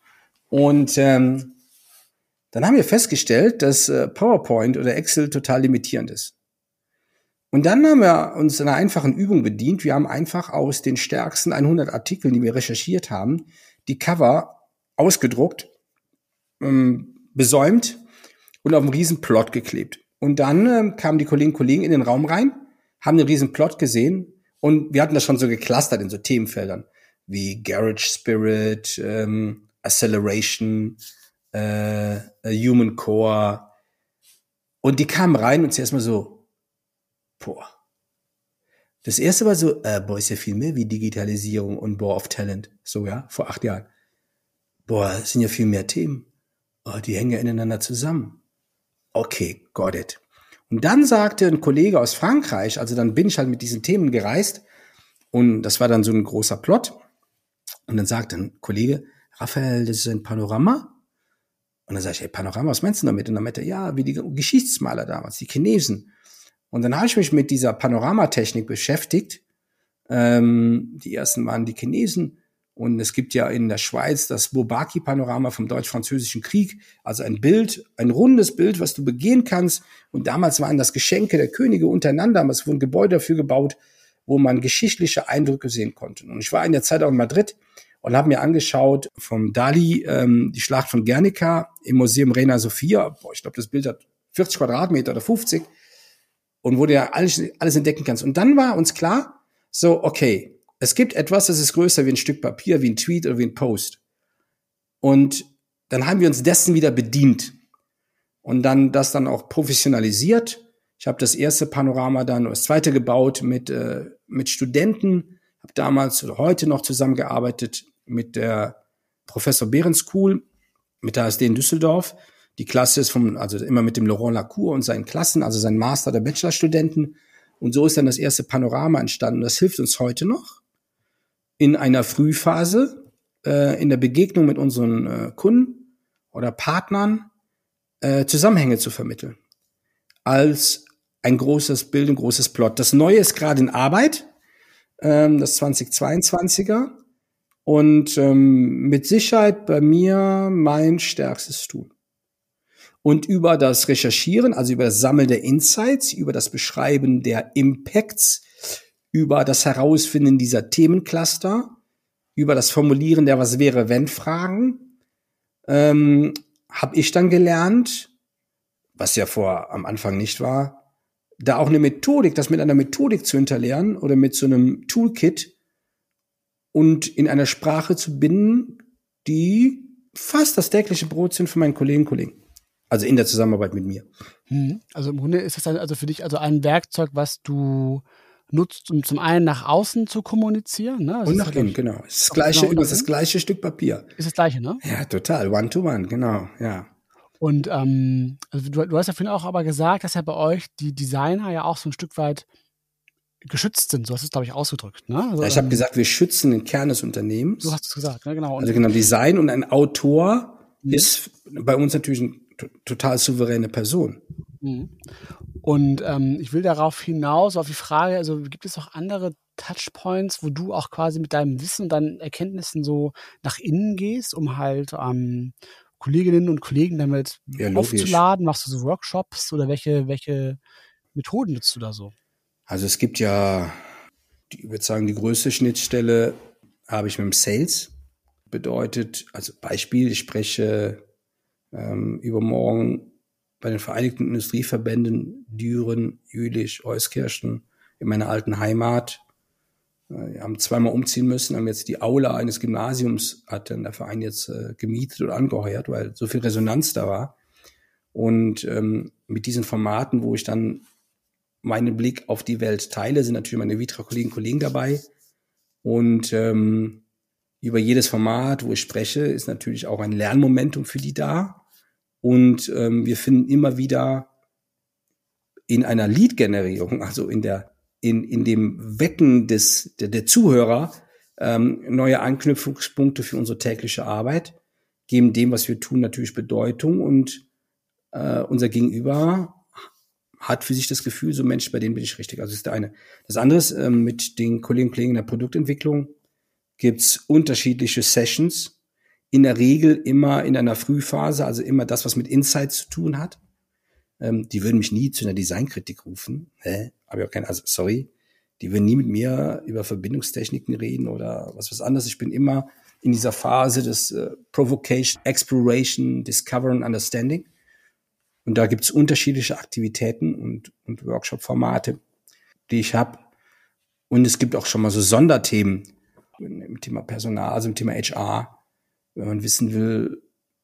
Und ähm, dann haben wir festgestellt, dass äh, PowerPoint oder Excel total limitierend ist. Und dann haben wir uns einer einfachen Übung bedient. Wir haben einfach aus den stärksten 100 Artikeln, die wir recherchiert haben, die Cover ausgedruckt, ähm, besäumt und auf einen riesen Plot geklebt. Und dann ähm, kamen die Kolleginnen und Kollegen in den Raum rein, haben den riesen Plot gesehen und wir hatten das schon so geklustert in so Themenfeldern wie Garage Spirit, ähm, Acceleration, äh, Human Core. Und die kamen rein und zuerst mal so, Boah. Das erste war so, äh, boah, ist ja viel mehr wie Digitalisierung und Boah of Talent. So, ja, vor acht Jahren. Boah, sind ja viel mehr Themen. Oh, die hängen ja ineinander zusammen. Okay, got it. Und dann sagte ein Kollege aus Frankreich, also dann bin ich halt mit diesen Themen gereist und das war dann so ein großer Plot. Und dann sagte ein Kollege, Raphael, das ist ein Panorama. Und dann sage ich, hey, Panorama, was meinst du damit? Und dann meinte er, ja, wie die Geschichtsmaler damals, die Chinesen. Und dann habe ich mich mit dieser Panoramatechnik beschäftigt. Ähm, die ersten waren die Chinesen. Und es gibt ja in der Schweiz das Bourbaki-Panorama vom Deutsch-Französischen Krieg. Also ein Bild, ein rundes Bild, was du begehen kannst. Und damals waren das Geschenke der Könige untereinander. Es wurden Gebäude dafür gebaut, wo man geschichtliche Eindrücke sehen konnte. Und ich war in der Zeit auch in Madrid und habe mir angeschaut vom Dali ähm, die Schlacht von Guernica im Museum Reina Sofia. Boah, ich glaube, das Bild hat 40 Quadratmeter oder 50 und wo du ja alles, alles entdecken kannst. Und dann war uns klar, so, okay, es gibt etwas, das ist größer wie ein Stück Papier, wie ein Tweet oder wie ein Post. Und dann haben wir uns dessen wieder bedient und dann das dann auch professionalisiert. Ich habe das erste Panorama dann das zweite gebaut mit äh, mit Studenten, habe damals oder heute noch zusammengearbeitet mit der Professor Behrens School mit der ASD in Düsseldorf die Klasse ist vom, also immer mit dem Laurent Lacour und seinen Klassen, also seinen Master- der Bachelorstudenten. Und so ist dann das erste Panorama entstanden. Das hilft uns heute noch in einer Frühphase, äh, in der Begegnung mit unseren äh, Kunden oder Partnern, äh, Zusammenhänge zu vermitteln. Als ein großes Bild, ein großes Plot. Das Neue ist gerade in Arbeit, ähm, das 2022er. Und ähm, mit Sicherheit bei mir mein stärkstes Tun. Und über das Recherchieren, also über das Sammeln der Insights, über das Beschreiben der Impacts, über das Herausfinden dieser Themencluster, über das Formulieren der Was wäre wenn Fragen, ähm, habe ich dann gelernt, was ja vor am Anfang nicht war, da auch eine Methodik, das mit einer Methodik zu hinterlernen oder mit so einem Toolkit und in einer Sprache zu binden, die fast das tägliche Brot sind für meinen Kolleginnen und Kollegen. Also in der Zusammenarbeit mit mir. Hm. Also im Grunde ist das dann also für dich also ein Werkzeug, was du nutzt, um zum einen nach außen zu kommunizieren. Ne? und nach innen, genau. Es ist das gleiche, genau, das gleiche Stück Papier. Ist das gleiche, ne? Ja, total. One to one, genau, ja. Und ähm, also du, du hast ja vorhin auch aber gesagt, dass ja bei euch die Designer ja auch so ein Stück weit geschützt sind. So hast du es, glaube ich, ausgedrückt. Ne? Also, ja, ich habe ähm, gesagt, wir schützen den Kern des Unternehmens. So hast du es gesagt, ne? genau. Und also genau, Design und ein Autor mhm. ist bei uns natürlich eine total souveräne Person. Mhm. Und ähm, ich will darauf hinaus, auf die Frage, also gibt es auch andere Touchpoints, wo du auch quasi mit deinem Wissen und deinen Erkenntnissen so nach innen gehst, um halt ähm, Kolleginnen und Kollegen damit ja, aufzuladen? Machst du so Workshops oder welche, welche Methoden nutzt du da so? Also es gibt ja, ich würde sagen, die größte Schnittstelle habe ich mit dem Sales. Bedeutet, also Beispiel, ich spreche ähm, übermorgen bei den Vereinigten Industrieverbänden Düren, Jülich, Euskirchen in meiner alten Heimat. Äh, wir haben zweimal umziehen müssen, haben jetzt die Aula eines Gymnasiums, hat dann der Verein jetzt äh, gemietet oder angeheuert, weil so viel Resonanz da war. Und ähm, mit diesen Formaten, wo ich dann meinen Blick auf die Welt teile, sind natürlich meine Vitra-Kollegen Kollegen dabei. Und ähm, über jedes Format, wo ich spreche, ist natürlich auch ein Lernmomentum für die da. Und ähm, wir finden immer wieder in einer Lead-Generierung, also in der in, in dem Wecken des der, der Zuhörer ähm, neue Anknüpfungspunkte für unsere tägliche Arbeit, geben dem, was wir tun, natürlich Bedeutung und äh, unser Gegenüber hat für sich das Gefühl, so Mensch, bei denen bin ich richtig. Also das ist der eine. Das andere ist, ähm, mit den Kollegen und Kollegen in der Produktentwicklung gibt's unterschiedliche Sessions. In der Regel immer in einer Frühphase, also immer das, was mit Insights zu tun hat. Ähm, die würden mich nie zu einer Designkritik rufen. Hä? Aber ja kein, also sorry, die würden nie mit mir über Verbindungstechniken reden oder was was anderes. Ich bin immer in dieser Phase des äh, Provocation, Exploration, Discover and Understanding. Und da gibt's unterschiedliche Aktivitäten und, und Workshop-Formate, die ich habe. Und es gibt auch schon mal so Sonderthemen im Thema Personal, also im Thema HR, wenn man wissen will,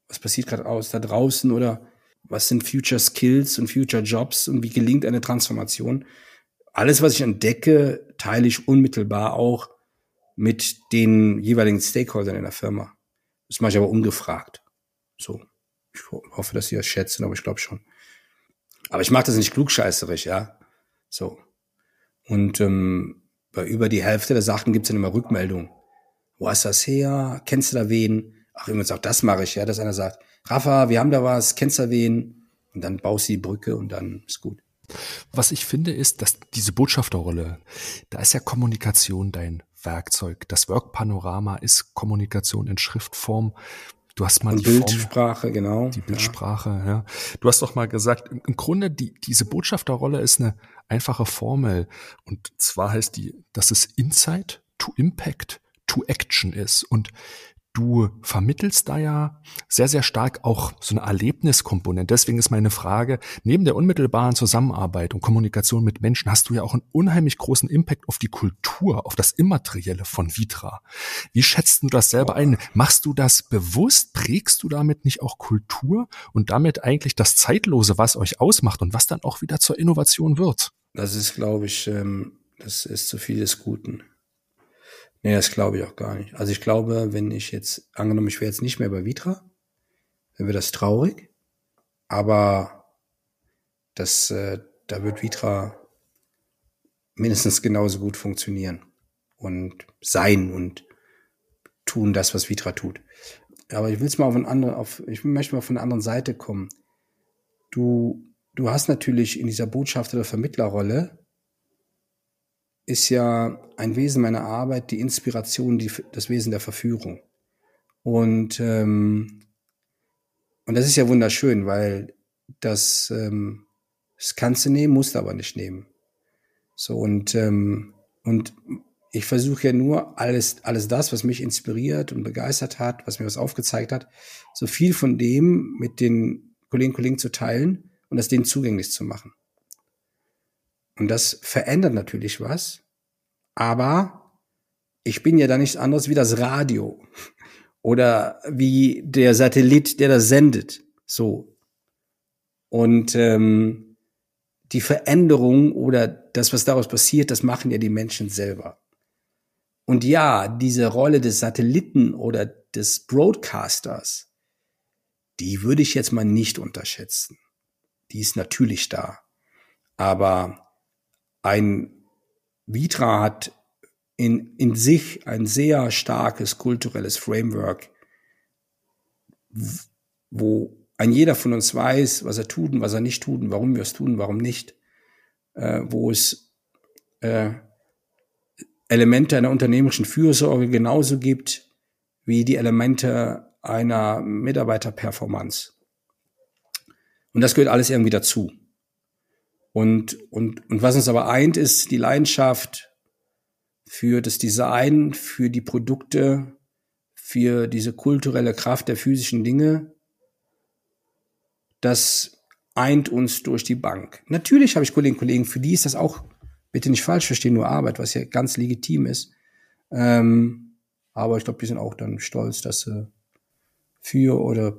was passiert gerade aus da draußen oder was sind Future Skills und Future Jobs und wie gelingt eine Transformation. Alles, was ich entdecke, teile ich unmittelbar auch mit den jeweiligen Stakeholdern in der Firma. Das mache ich aber ungefragt. So. Ich hoffe, dass Sie das schätzen, aber ich glaube schon. Aber ich mache das nicht klugscheißerig, ja. So. Und ähm, bei über die Hälfte der Sachen gibt's dann immer Rückmeldungen. Wo du das her? Kennst du da wen? Ach, jemand sagt, das mache ich, ja, dass einer sagt, Rafa, wir haben da was, kennst du wen? Und dann baust du die Brücke und dann ist gut. Was ich finde, ist, dass diese Botschafterrolle, da ist ja Kommunikation dein Werkzeug. Das Work-Panorama ist Kommunikation in Schriftform. Du hast mal die Bildsprache, Form, genau. Die Bildsprache, ja. ja. Du hast doch mal gesagt, im Grunde die, diese Botschafterrolle ist eine einfache Formel. Und zwar heißt die, dass es Insight to Impact to Action ist. Und Du vermittelst da ja sehr, sehr stark auch so eine Erlebniskomponente. Deswegen ist meine Frage, neben der unmittelbaren Zusammenarbeit und Kommunikation mit Menschen hast du ja auch einen unheimlich großen Impact auf die Kultur, auf das Immaterielle von Vitra. Wie schätzt du das selber ein? Machst du das bewusst? Prägst du damit nicht auch Kultur und damit eigentlich das Zeitlose, was euch ausmacht und was dann auch wieder zur Innovation wird? Das ist, glaube ich, ähm, das ist zu viel des Guten. Nee, das glaube ich auch gar nicht. Also ich glaube, wenn ich jetzt, angenommen, ich wäre jetzt nicht mehr bei Vitra, dann wäre das traurig. Aber das, äh, da wird Vitra mindestens genauso gut funktionieren und sein und tun das, was Vitra tut. Aber ich will es mal auf eine andere, auf, ich möchte mal von einer anderen Seite kommen. Du, du hast natürlich in dieser Botschafter- oder Vermittlerrolle ist ja ein Wesen meiner Arbeit die Inspiration, die, das Wesen der Verführung. Und, ähm, und das ist ja wunderschön, weil das, ähm, das kannst du nehmen, musst du aber nicht nehmen. So und, ähm, und ich versuche ja nur alles, alles das, was mich inspiriert und begeistert hat, was mir was aufgezeigt hat, so viel von dem mit den Kolleginnen und Kollegen zu teilen und das denen zugänglich zu machen. Und das verändert natürlich was, aber ich bin ja da nichts anderes wie das Radio (laughs) oder wie der Satellit, der das sendet. So. Und ähm, die Veränderung oder das, was daraus passiert, das machen ja die Menschen selber. Und ja, diese Rolle des Satelliten oder des Broadcasters, die würde ich jetzt mal nicht unterschätzen. Die ist natürlich da. Aber ein Vitra hat in, in sich ein sehr starkes kulturelles Framework, wo ein jeder von uns weiß, was er tut und was er nicht tut und warum wir es tun, warum nicht, äh, wo es äh, Elemente einer unternehmerischen Fürsorge genauso gibt wie die Elemente einer Mitarbeiterperformance. Und das gehört alles irgendwie dazu. Und, und, und was uns aber eint, ist die Leidenschaft für das Design, für die Produkte, für diese kulturelle Kraft der physischen Dinge. Das eint uns durch die Bank. Natürlich habe ich Kolleginnen und Kollegen, für die ist das auch, bitte nicht falsch verstehen, nur Arbeit, was ja ganz legitim ist. Ähm, aber ich glaube, die sind auch dann stolz, dass sie für oder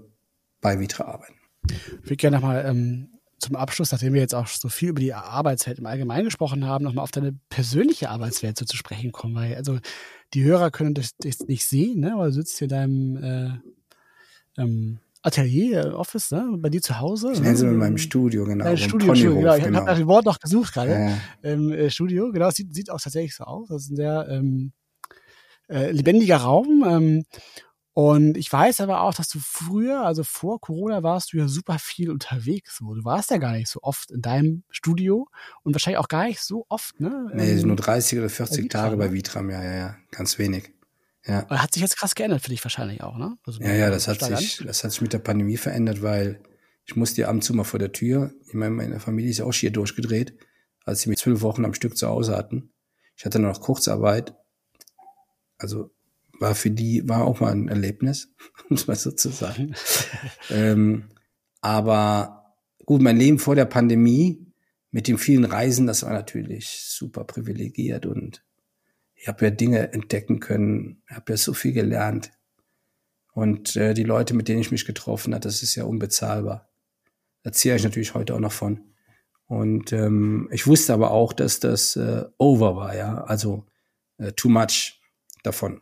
bei Vitra arbeiten. Ich würde gerne nochmal ähm, zum Abschluss, nachdem wir jetzt auch so viel über die Arbeitswelt im Allgemeinen gesprochen haben, nochmal auf deine persönliche Arbeitswelt so zu sprechen kommen. Weil also die Hörer können das, das nicht sehen, ne? aber du sitzt hier in deinem äh, ähm, Atelier, äh, Office, ne? bei dir zu Hause. Ich nenne sie in meinem Studio, genau. Dein Studio, Studio, genau. Ich genau. habe nach dem Wort noch gesucht gerade. Ja, ja. Ähm, äh, Studio, genau. Sieht, sieht auch tatsächlich so aus. Das ist ein sehr ähm, äh, lebendiger Raum. Ähm, und ich weiß aber auch, dass du früher, also vor Corona, warst du ja super viel unterwegs. So. Du warst ja gar nicht so oft in deinem Studio und wahrscheinlich auch gar nicht so oft, ne? Nee, ähm, nur 30 oder 40 Tage bei Vitram, ja, ja, ja, ganz wenig. Ja. Hat sich jetzt krass geändert für dich wahrscheinlich auch, ne? Also ja, ja, das hat sich, das hat sich mit der Pandemie verändert, weil ich musste ab und zu mal vor der Tür. Ich meine, meine Familie ist ja auch schier durchgedreht, als sie mich zwölf Wochen am Stück zu Hause hatten. Ich hatte noch Kurzarbeit. Also war für die, war auch mal ein Erlebnis, (laughs) um es mal so zu sagen. (laughs) ähm, aber gut, mein Leben vor der Pandemie mit den vielen Reisen, das war natürlich super privilegiert und ich habe ja Dinge entdecken können, habe ja so viel gelernt. Und äh, die Leute, mit denen ich mich getroffen habe, das ist ja unbezahlbar. Da ziehe ich natürlich heute auch noch von. Und ähm, ich wusste aber auch, dass das äh, over war, ja, also äh, too much davon.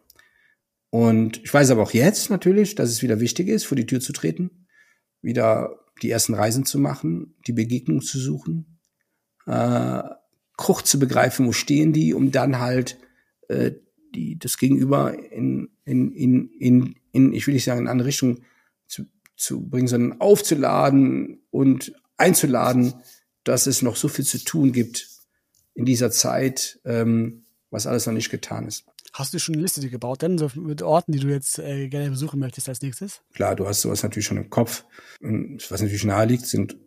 Und ich weiß aber auch jetzt natürlich, dass es wieder wichtig ist, vor die Tür zu treten, wieder die ersten Reisen zu machen, die Begegnung zu suchen, äh, kurz zu begreifen, wo stehen die, um dann halt äh, die, das Gegenüber in, in, in, in, in, ich will nicht sagen, in eine andere Richtung zu, zu bringen, sondern aufzuladen und einzuladen, dass es noch so viel zu tun gibt in dieser Zeit, ähm, was alles noch nicht getan ist. Hast du schon eine Liste gebaut, denn so mit Orten, die du jetzt äh, gerne besuchen möchtest als nächstes? Klar, du hast sowas natürlich schon im Kopf. Und was natürlich nahe liegt, sind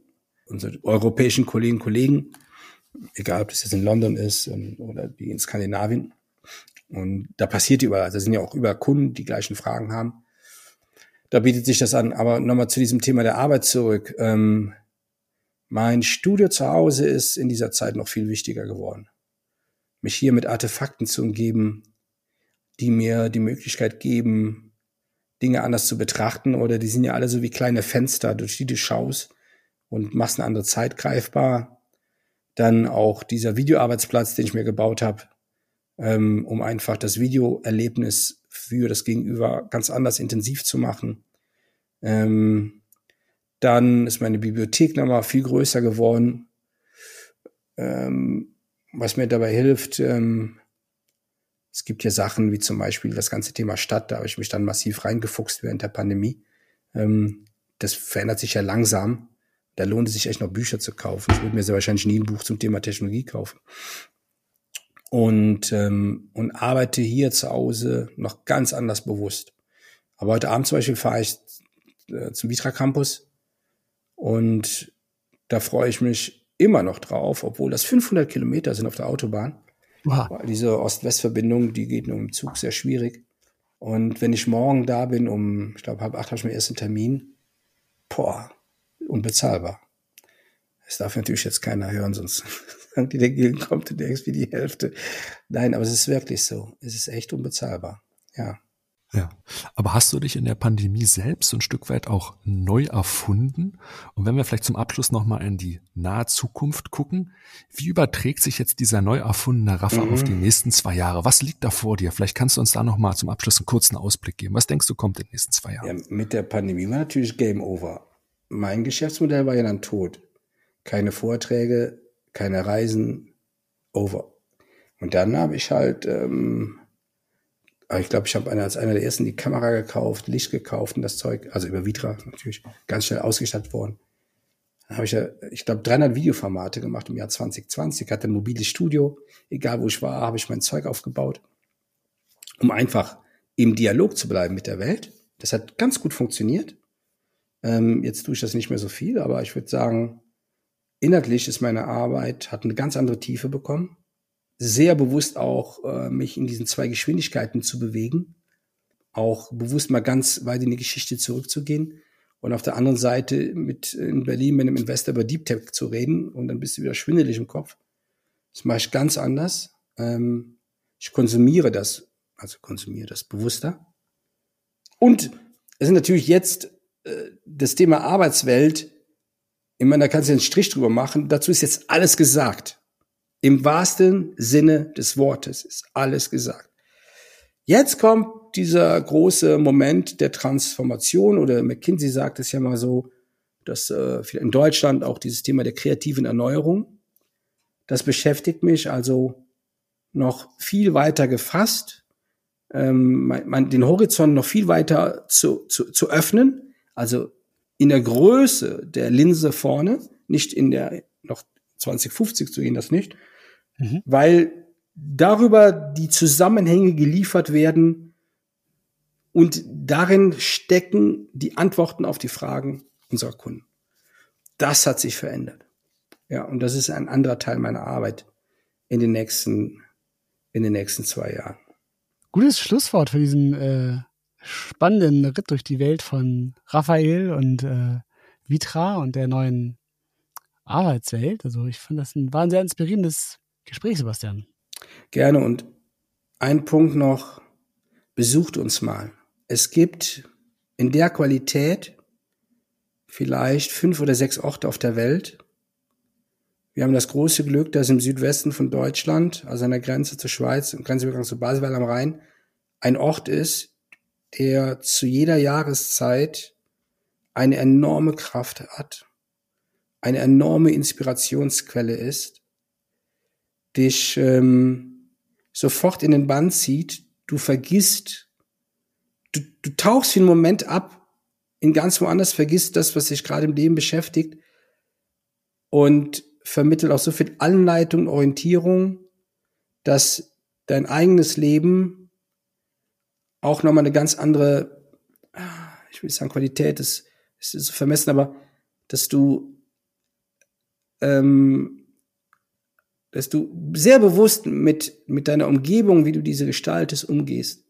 unsere europäischen Kolleginnen und Kollegen, egal ob das jetzt in London ist ähm, oder die in Skandinavien. Und da passiert überall, da sind ja auch über Kunden, die gleichen Fragen haben. Da bietet sich das an. Aber nochmal zu diesem Thema der Arbeit zurück. Ähm, mein Studio zu Hause ist in dieser Zeit noch viel wichtiger geworden. Mich hier mit Artefakten zu umgeben, die mir die Möglichkeit geben, Dinge anders zu betrachten oder die sind ja alle so wie kleine Fenster, durch die du schaust und machst eine andere Zeit greifbar. Dann auch dieser Videoarbeitsplatz, den ich mir gebaut habe, ähm, um einfach das Videoerlebnis für das Gegenüber ganz anders intensiv zu machen. Ähm, dann ist meine Bibliothek nochmal viel größer geworden, ähm, was mir dabei hilft, ähm, es gibt hier Sachen wie zum Beispiel das ganze Thema Stadt, da habe ich mich dann massiv reingefuchst während der Pandemie. Ähm, das verändert sich ja langsam. Da lohnt es sich echt noch Bücher zu kaufen. Ich würde mir sehr wahrscheinlich nie ein Buch zum Thema Technologie kaufen. Und, ähm, und arbeite hier zu Hause noch ganz anders bewusst. Aber heute Abend zum Beispiel fahre ich äh, zum Vitra Campus und da freue ich mich immer noch drauf, obwohl das 500 Kilometer sind auf der Autobahn. Wow. Diese Ost-West-Verbindung, die geht nur im Zug sehr schwierig. Und wenn ich morgen da bin, um, ich glaube, halb acht habe ich meinen ersten Termin, boah, unbezahlbar. Das darf natürlich jetzt keiner hören, sonst (laughs) irgendwie der Gilgen kommt und denkst wie die Hälfte. Nein, aber es ist wirklich so. Es ist echt unbezahlbar. Ja. Ja, aber hast du dich in der Pandemie selbst ein Stück weit auch neu erfunden? Und wenn wir vielleicht zum Abschluss nochmal in die nahe Zukunft gucken, wie überträgt sich jetzt dieser neu erfundene Raffa mhm. auf die nächsten zwei Jahre? Was liegt da vor dir? Vielleicht kannst du uns da nochmal zum Abschluss einen kurzen Ausblick geben. Was denkst du kommt in den nächsten zwei Jahren? Ja, mit der Pandemie war natürlich Game Over. Mein Geschäftsmodell war ja dann tot. Keine Vorträge, keine Reisen, over. Und dann habe ich halt ähm, ich glaube, ich habe als einer der ersten die Kamera gekauft, Licht gekauft und das Zeug, also über Vitra natürlich, ganz schnell ausgestattet worden. Dann habe ich ja, ich glaube, 300 Videoformate gemacht im Jahr 2020, hatte ein mobiles Studio, egal wo ich war, habe ich mein Zeug aufgebaut, um einfach im Dialog zu bleiben mit der Welt. Das hat ganz gut funktioniert. Ähm, jetzt tue ich das nicht mehr so viel, aber ich würde sagen, inhaltlich ist meine Arbeit, hat eine ganz andere Tiefe bekommen sehr bewusst auch äh, mich in diesen zwei Geschwindigkeiten zu bewegen, auch bewusst mal ganz weit in die Geschichte zurückzugehen und auf der anderen Seite mit in Berlin mit einem Investor über Deep Tech zu reden und dann bist du wieder schwindelig im Kopf. Das mache ich ganz anders. Ähm, ich konsumiere das, also konsumiere das bewusster. Und es ist natürlich jetzt äh, das Thema Arbeitswelt. Ich meine, da kannst du einen Strich drüber machen. Dazu ist jetzt alles gesagt. Im wahrsten Sinne des Wortes ist alles gesagt. Jetzt kommt dieser große Moment der Transformation oder McKinsey sagt es ja mal so, dass äh, in Deutschland auch dieses Thema der kreativen Erneuerung, das beschäftigt mich also noch viel weiter gefasst, ähm, den Horizont noch viel weiter zu, zu, zu öffnen, also in der Größe der Linse vorne, nicht in der noch 2050 zu gehen, das nicht, mhm. weil darüber die Zusammenhänge geliefert werden und darin stecken die Antworten auf die Fragen unserer Kunden. Das hat sich verändert. Ja, und das ist ein anderer Teil meiner Arbeit in den nächsten, in den nächsten zwei Jahren. Gutes Schlusswort für diesen äh, spannenden Ritt durch die Welt von Raphael und äh, Vitra und der neuen Arbeitswelt. Also ich fand das ein, war ein sehr inspirierendes Gespräch, Sebastian. Gerne und ein Punkt noch, besucht uns mal. Es gibt in der Qualität vielleicht fünf oder sechs Orte auf der Welt. Wir haben das große Glück, dass im Südwesten von Deutschland, also an der Grenze zur Schweiz, im Grenzübergang zu Baselweiler am Rhein, ein Ort ist, der zu jeder Jahreszeit eine enorme Kraft hat, eine enorme Inspirationsquelle ist, dich ähm, sofort in den Bann zieht, du vergisst, du, du tauchst für einen Moment ab, in ganz woanders, vergisst das, was dich gerade im Leben beschäftigt und vermittelt auch so viel Anleitung, Orientierung, dass dein eigenes Leben auch nochmal eine ganz andere, ah, ich will nicht sagen Qualität, das ist so vermessen, aber dass du ähm, dass du sehr bewusst mit, mit deiner Umgebung, wie du diese gestaltest, umgehst.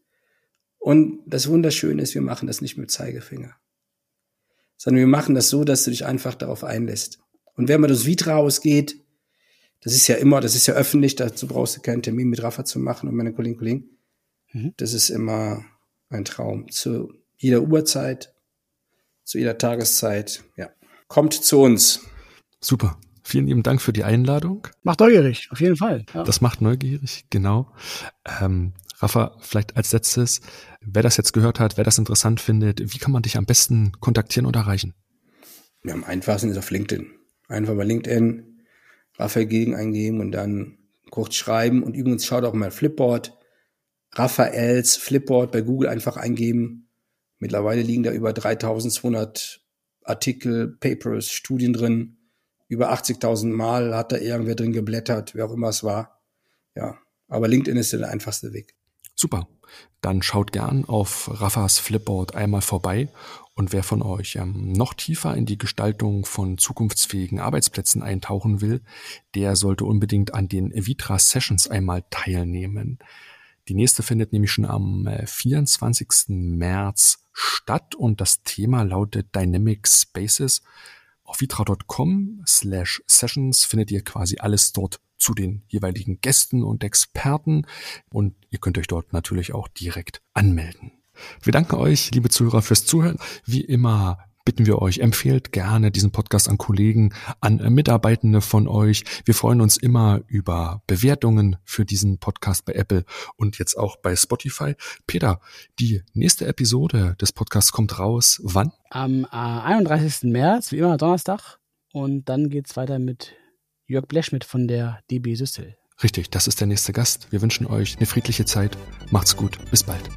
Und das Wunderschöne ist, wir machen das nicht mit Zeigefinger, sondern wir machen das so, dass du dich einfach darauf einlässt. Und wenn man das Vitra ausgeht, das ist ja immer, das ist ja öffentlich, dazu brauchst du keinen Termin mit Rafa zu machen und meine Kolleginnen und Kollegen. Mhm. Das ist immer ein Traum. Zu jeder Uhrzeit, zu jeder Tageszeit, ja. Kommt zu uns. Super. Vielen lieben Dank für die Einladung. Macht neugierig, auf jeden Fall. Ja. Das macht neugierig, genau. Ähm, Rafa, vielleicht als letztes, wer das jetzt gehört hat, wer das interessant findet, wie kann man dich am besten kontaktieren oder erreichen? Ja, am einfachsten ist auf LinkedIn. Einfach bei LinkedIn Raphael Gegen eingeben und dann kurz schreiben und übrigens schaut auch mal Flipboard. Raphaels Flipboard bei Google einfach eingeben. Mittlerweile liegen da über 3200 Artikel, Papers, Studien drin über 80.000 Mal hat da irgendwer drin geblättert, wer auch immer es war. Ja, aber LinkedIn ist der einfachste Weg. Super. Dann schaut gern auf Raffas Flipboard einmal vorbei. Und wer von euch ähm, noch tiefer in die Gestaltung von zukunftsfähigen Arbeitsplätzen eintauchen will, der sollte unbedingt an den Vitra Sessions einmal teilnehmen. Die nächste findet nämlich schon am 24. Äh, März statt und das Thema lautet Dynamic Spaces. Auf vitra.com slash sessions findet ihr quasi alles dort zu den jeweiligen Gästen und Experten und ihr könnt euch dort natürlich auch direkt anmelden. Wir danken euch, liebe Zuhörer, fürs Zuhören. Wie immer bitten wir euch, empfehlt gerne diesen Podcast an Kollegen, an Mitarbeitende von euch. Wir freuen uns immer über Bewertungen für diesen Podcast bei Apple und jetzt auch bei Spotify. Peter, die nächste Episode des Podcasts kommt raus. Wann? Am äh, 31. März, wie immer Donnerstag. Und dann geht's weiter mit Jörg Bleschmidt von der DB Süssel. Richtig, das ist der nächste Gast. Wir wünschen euch eine friedliche Zeit. Macht's gut. Bis bald.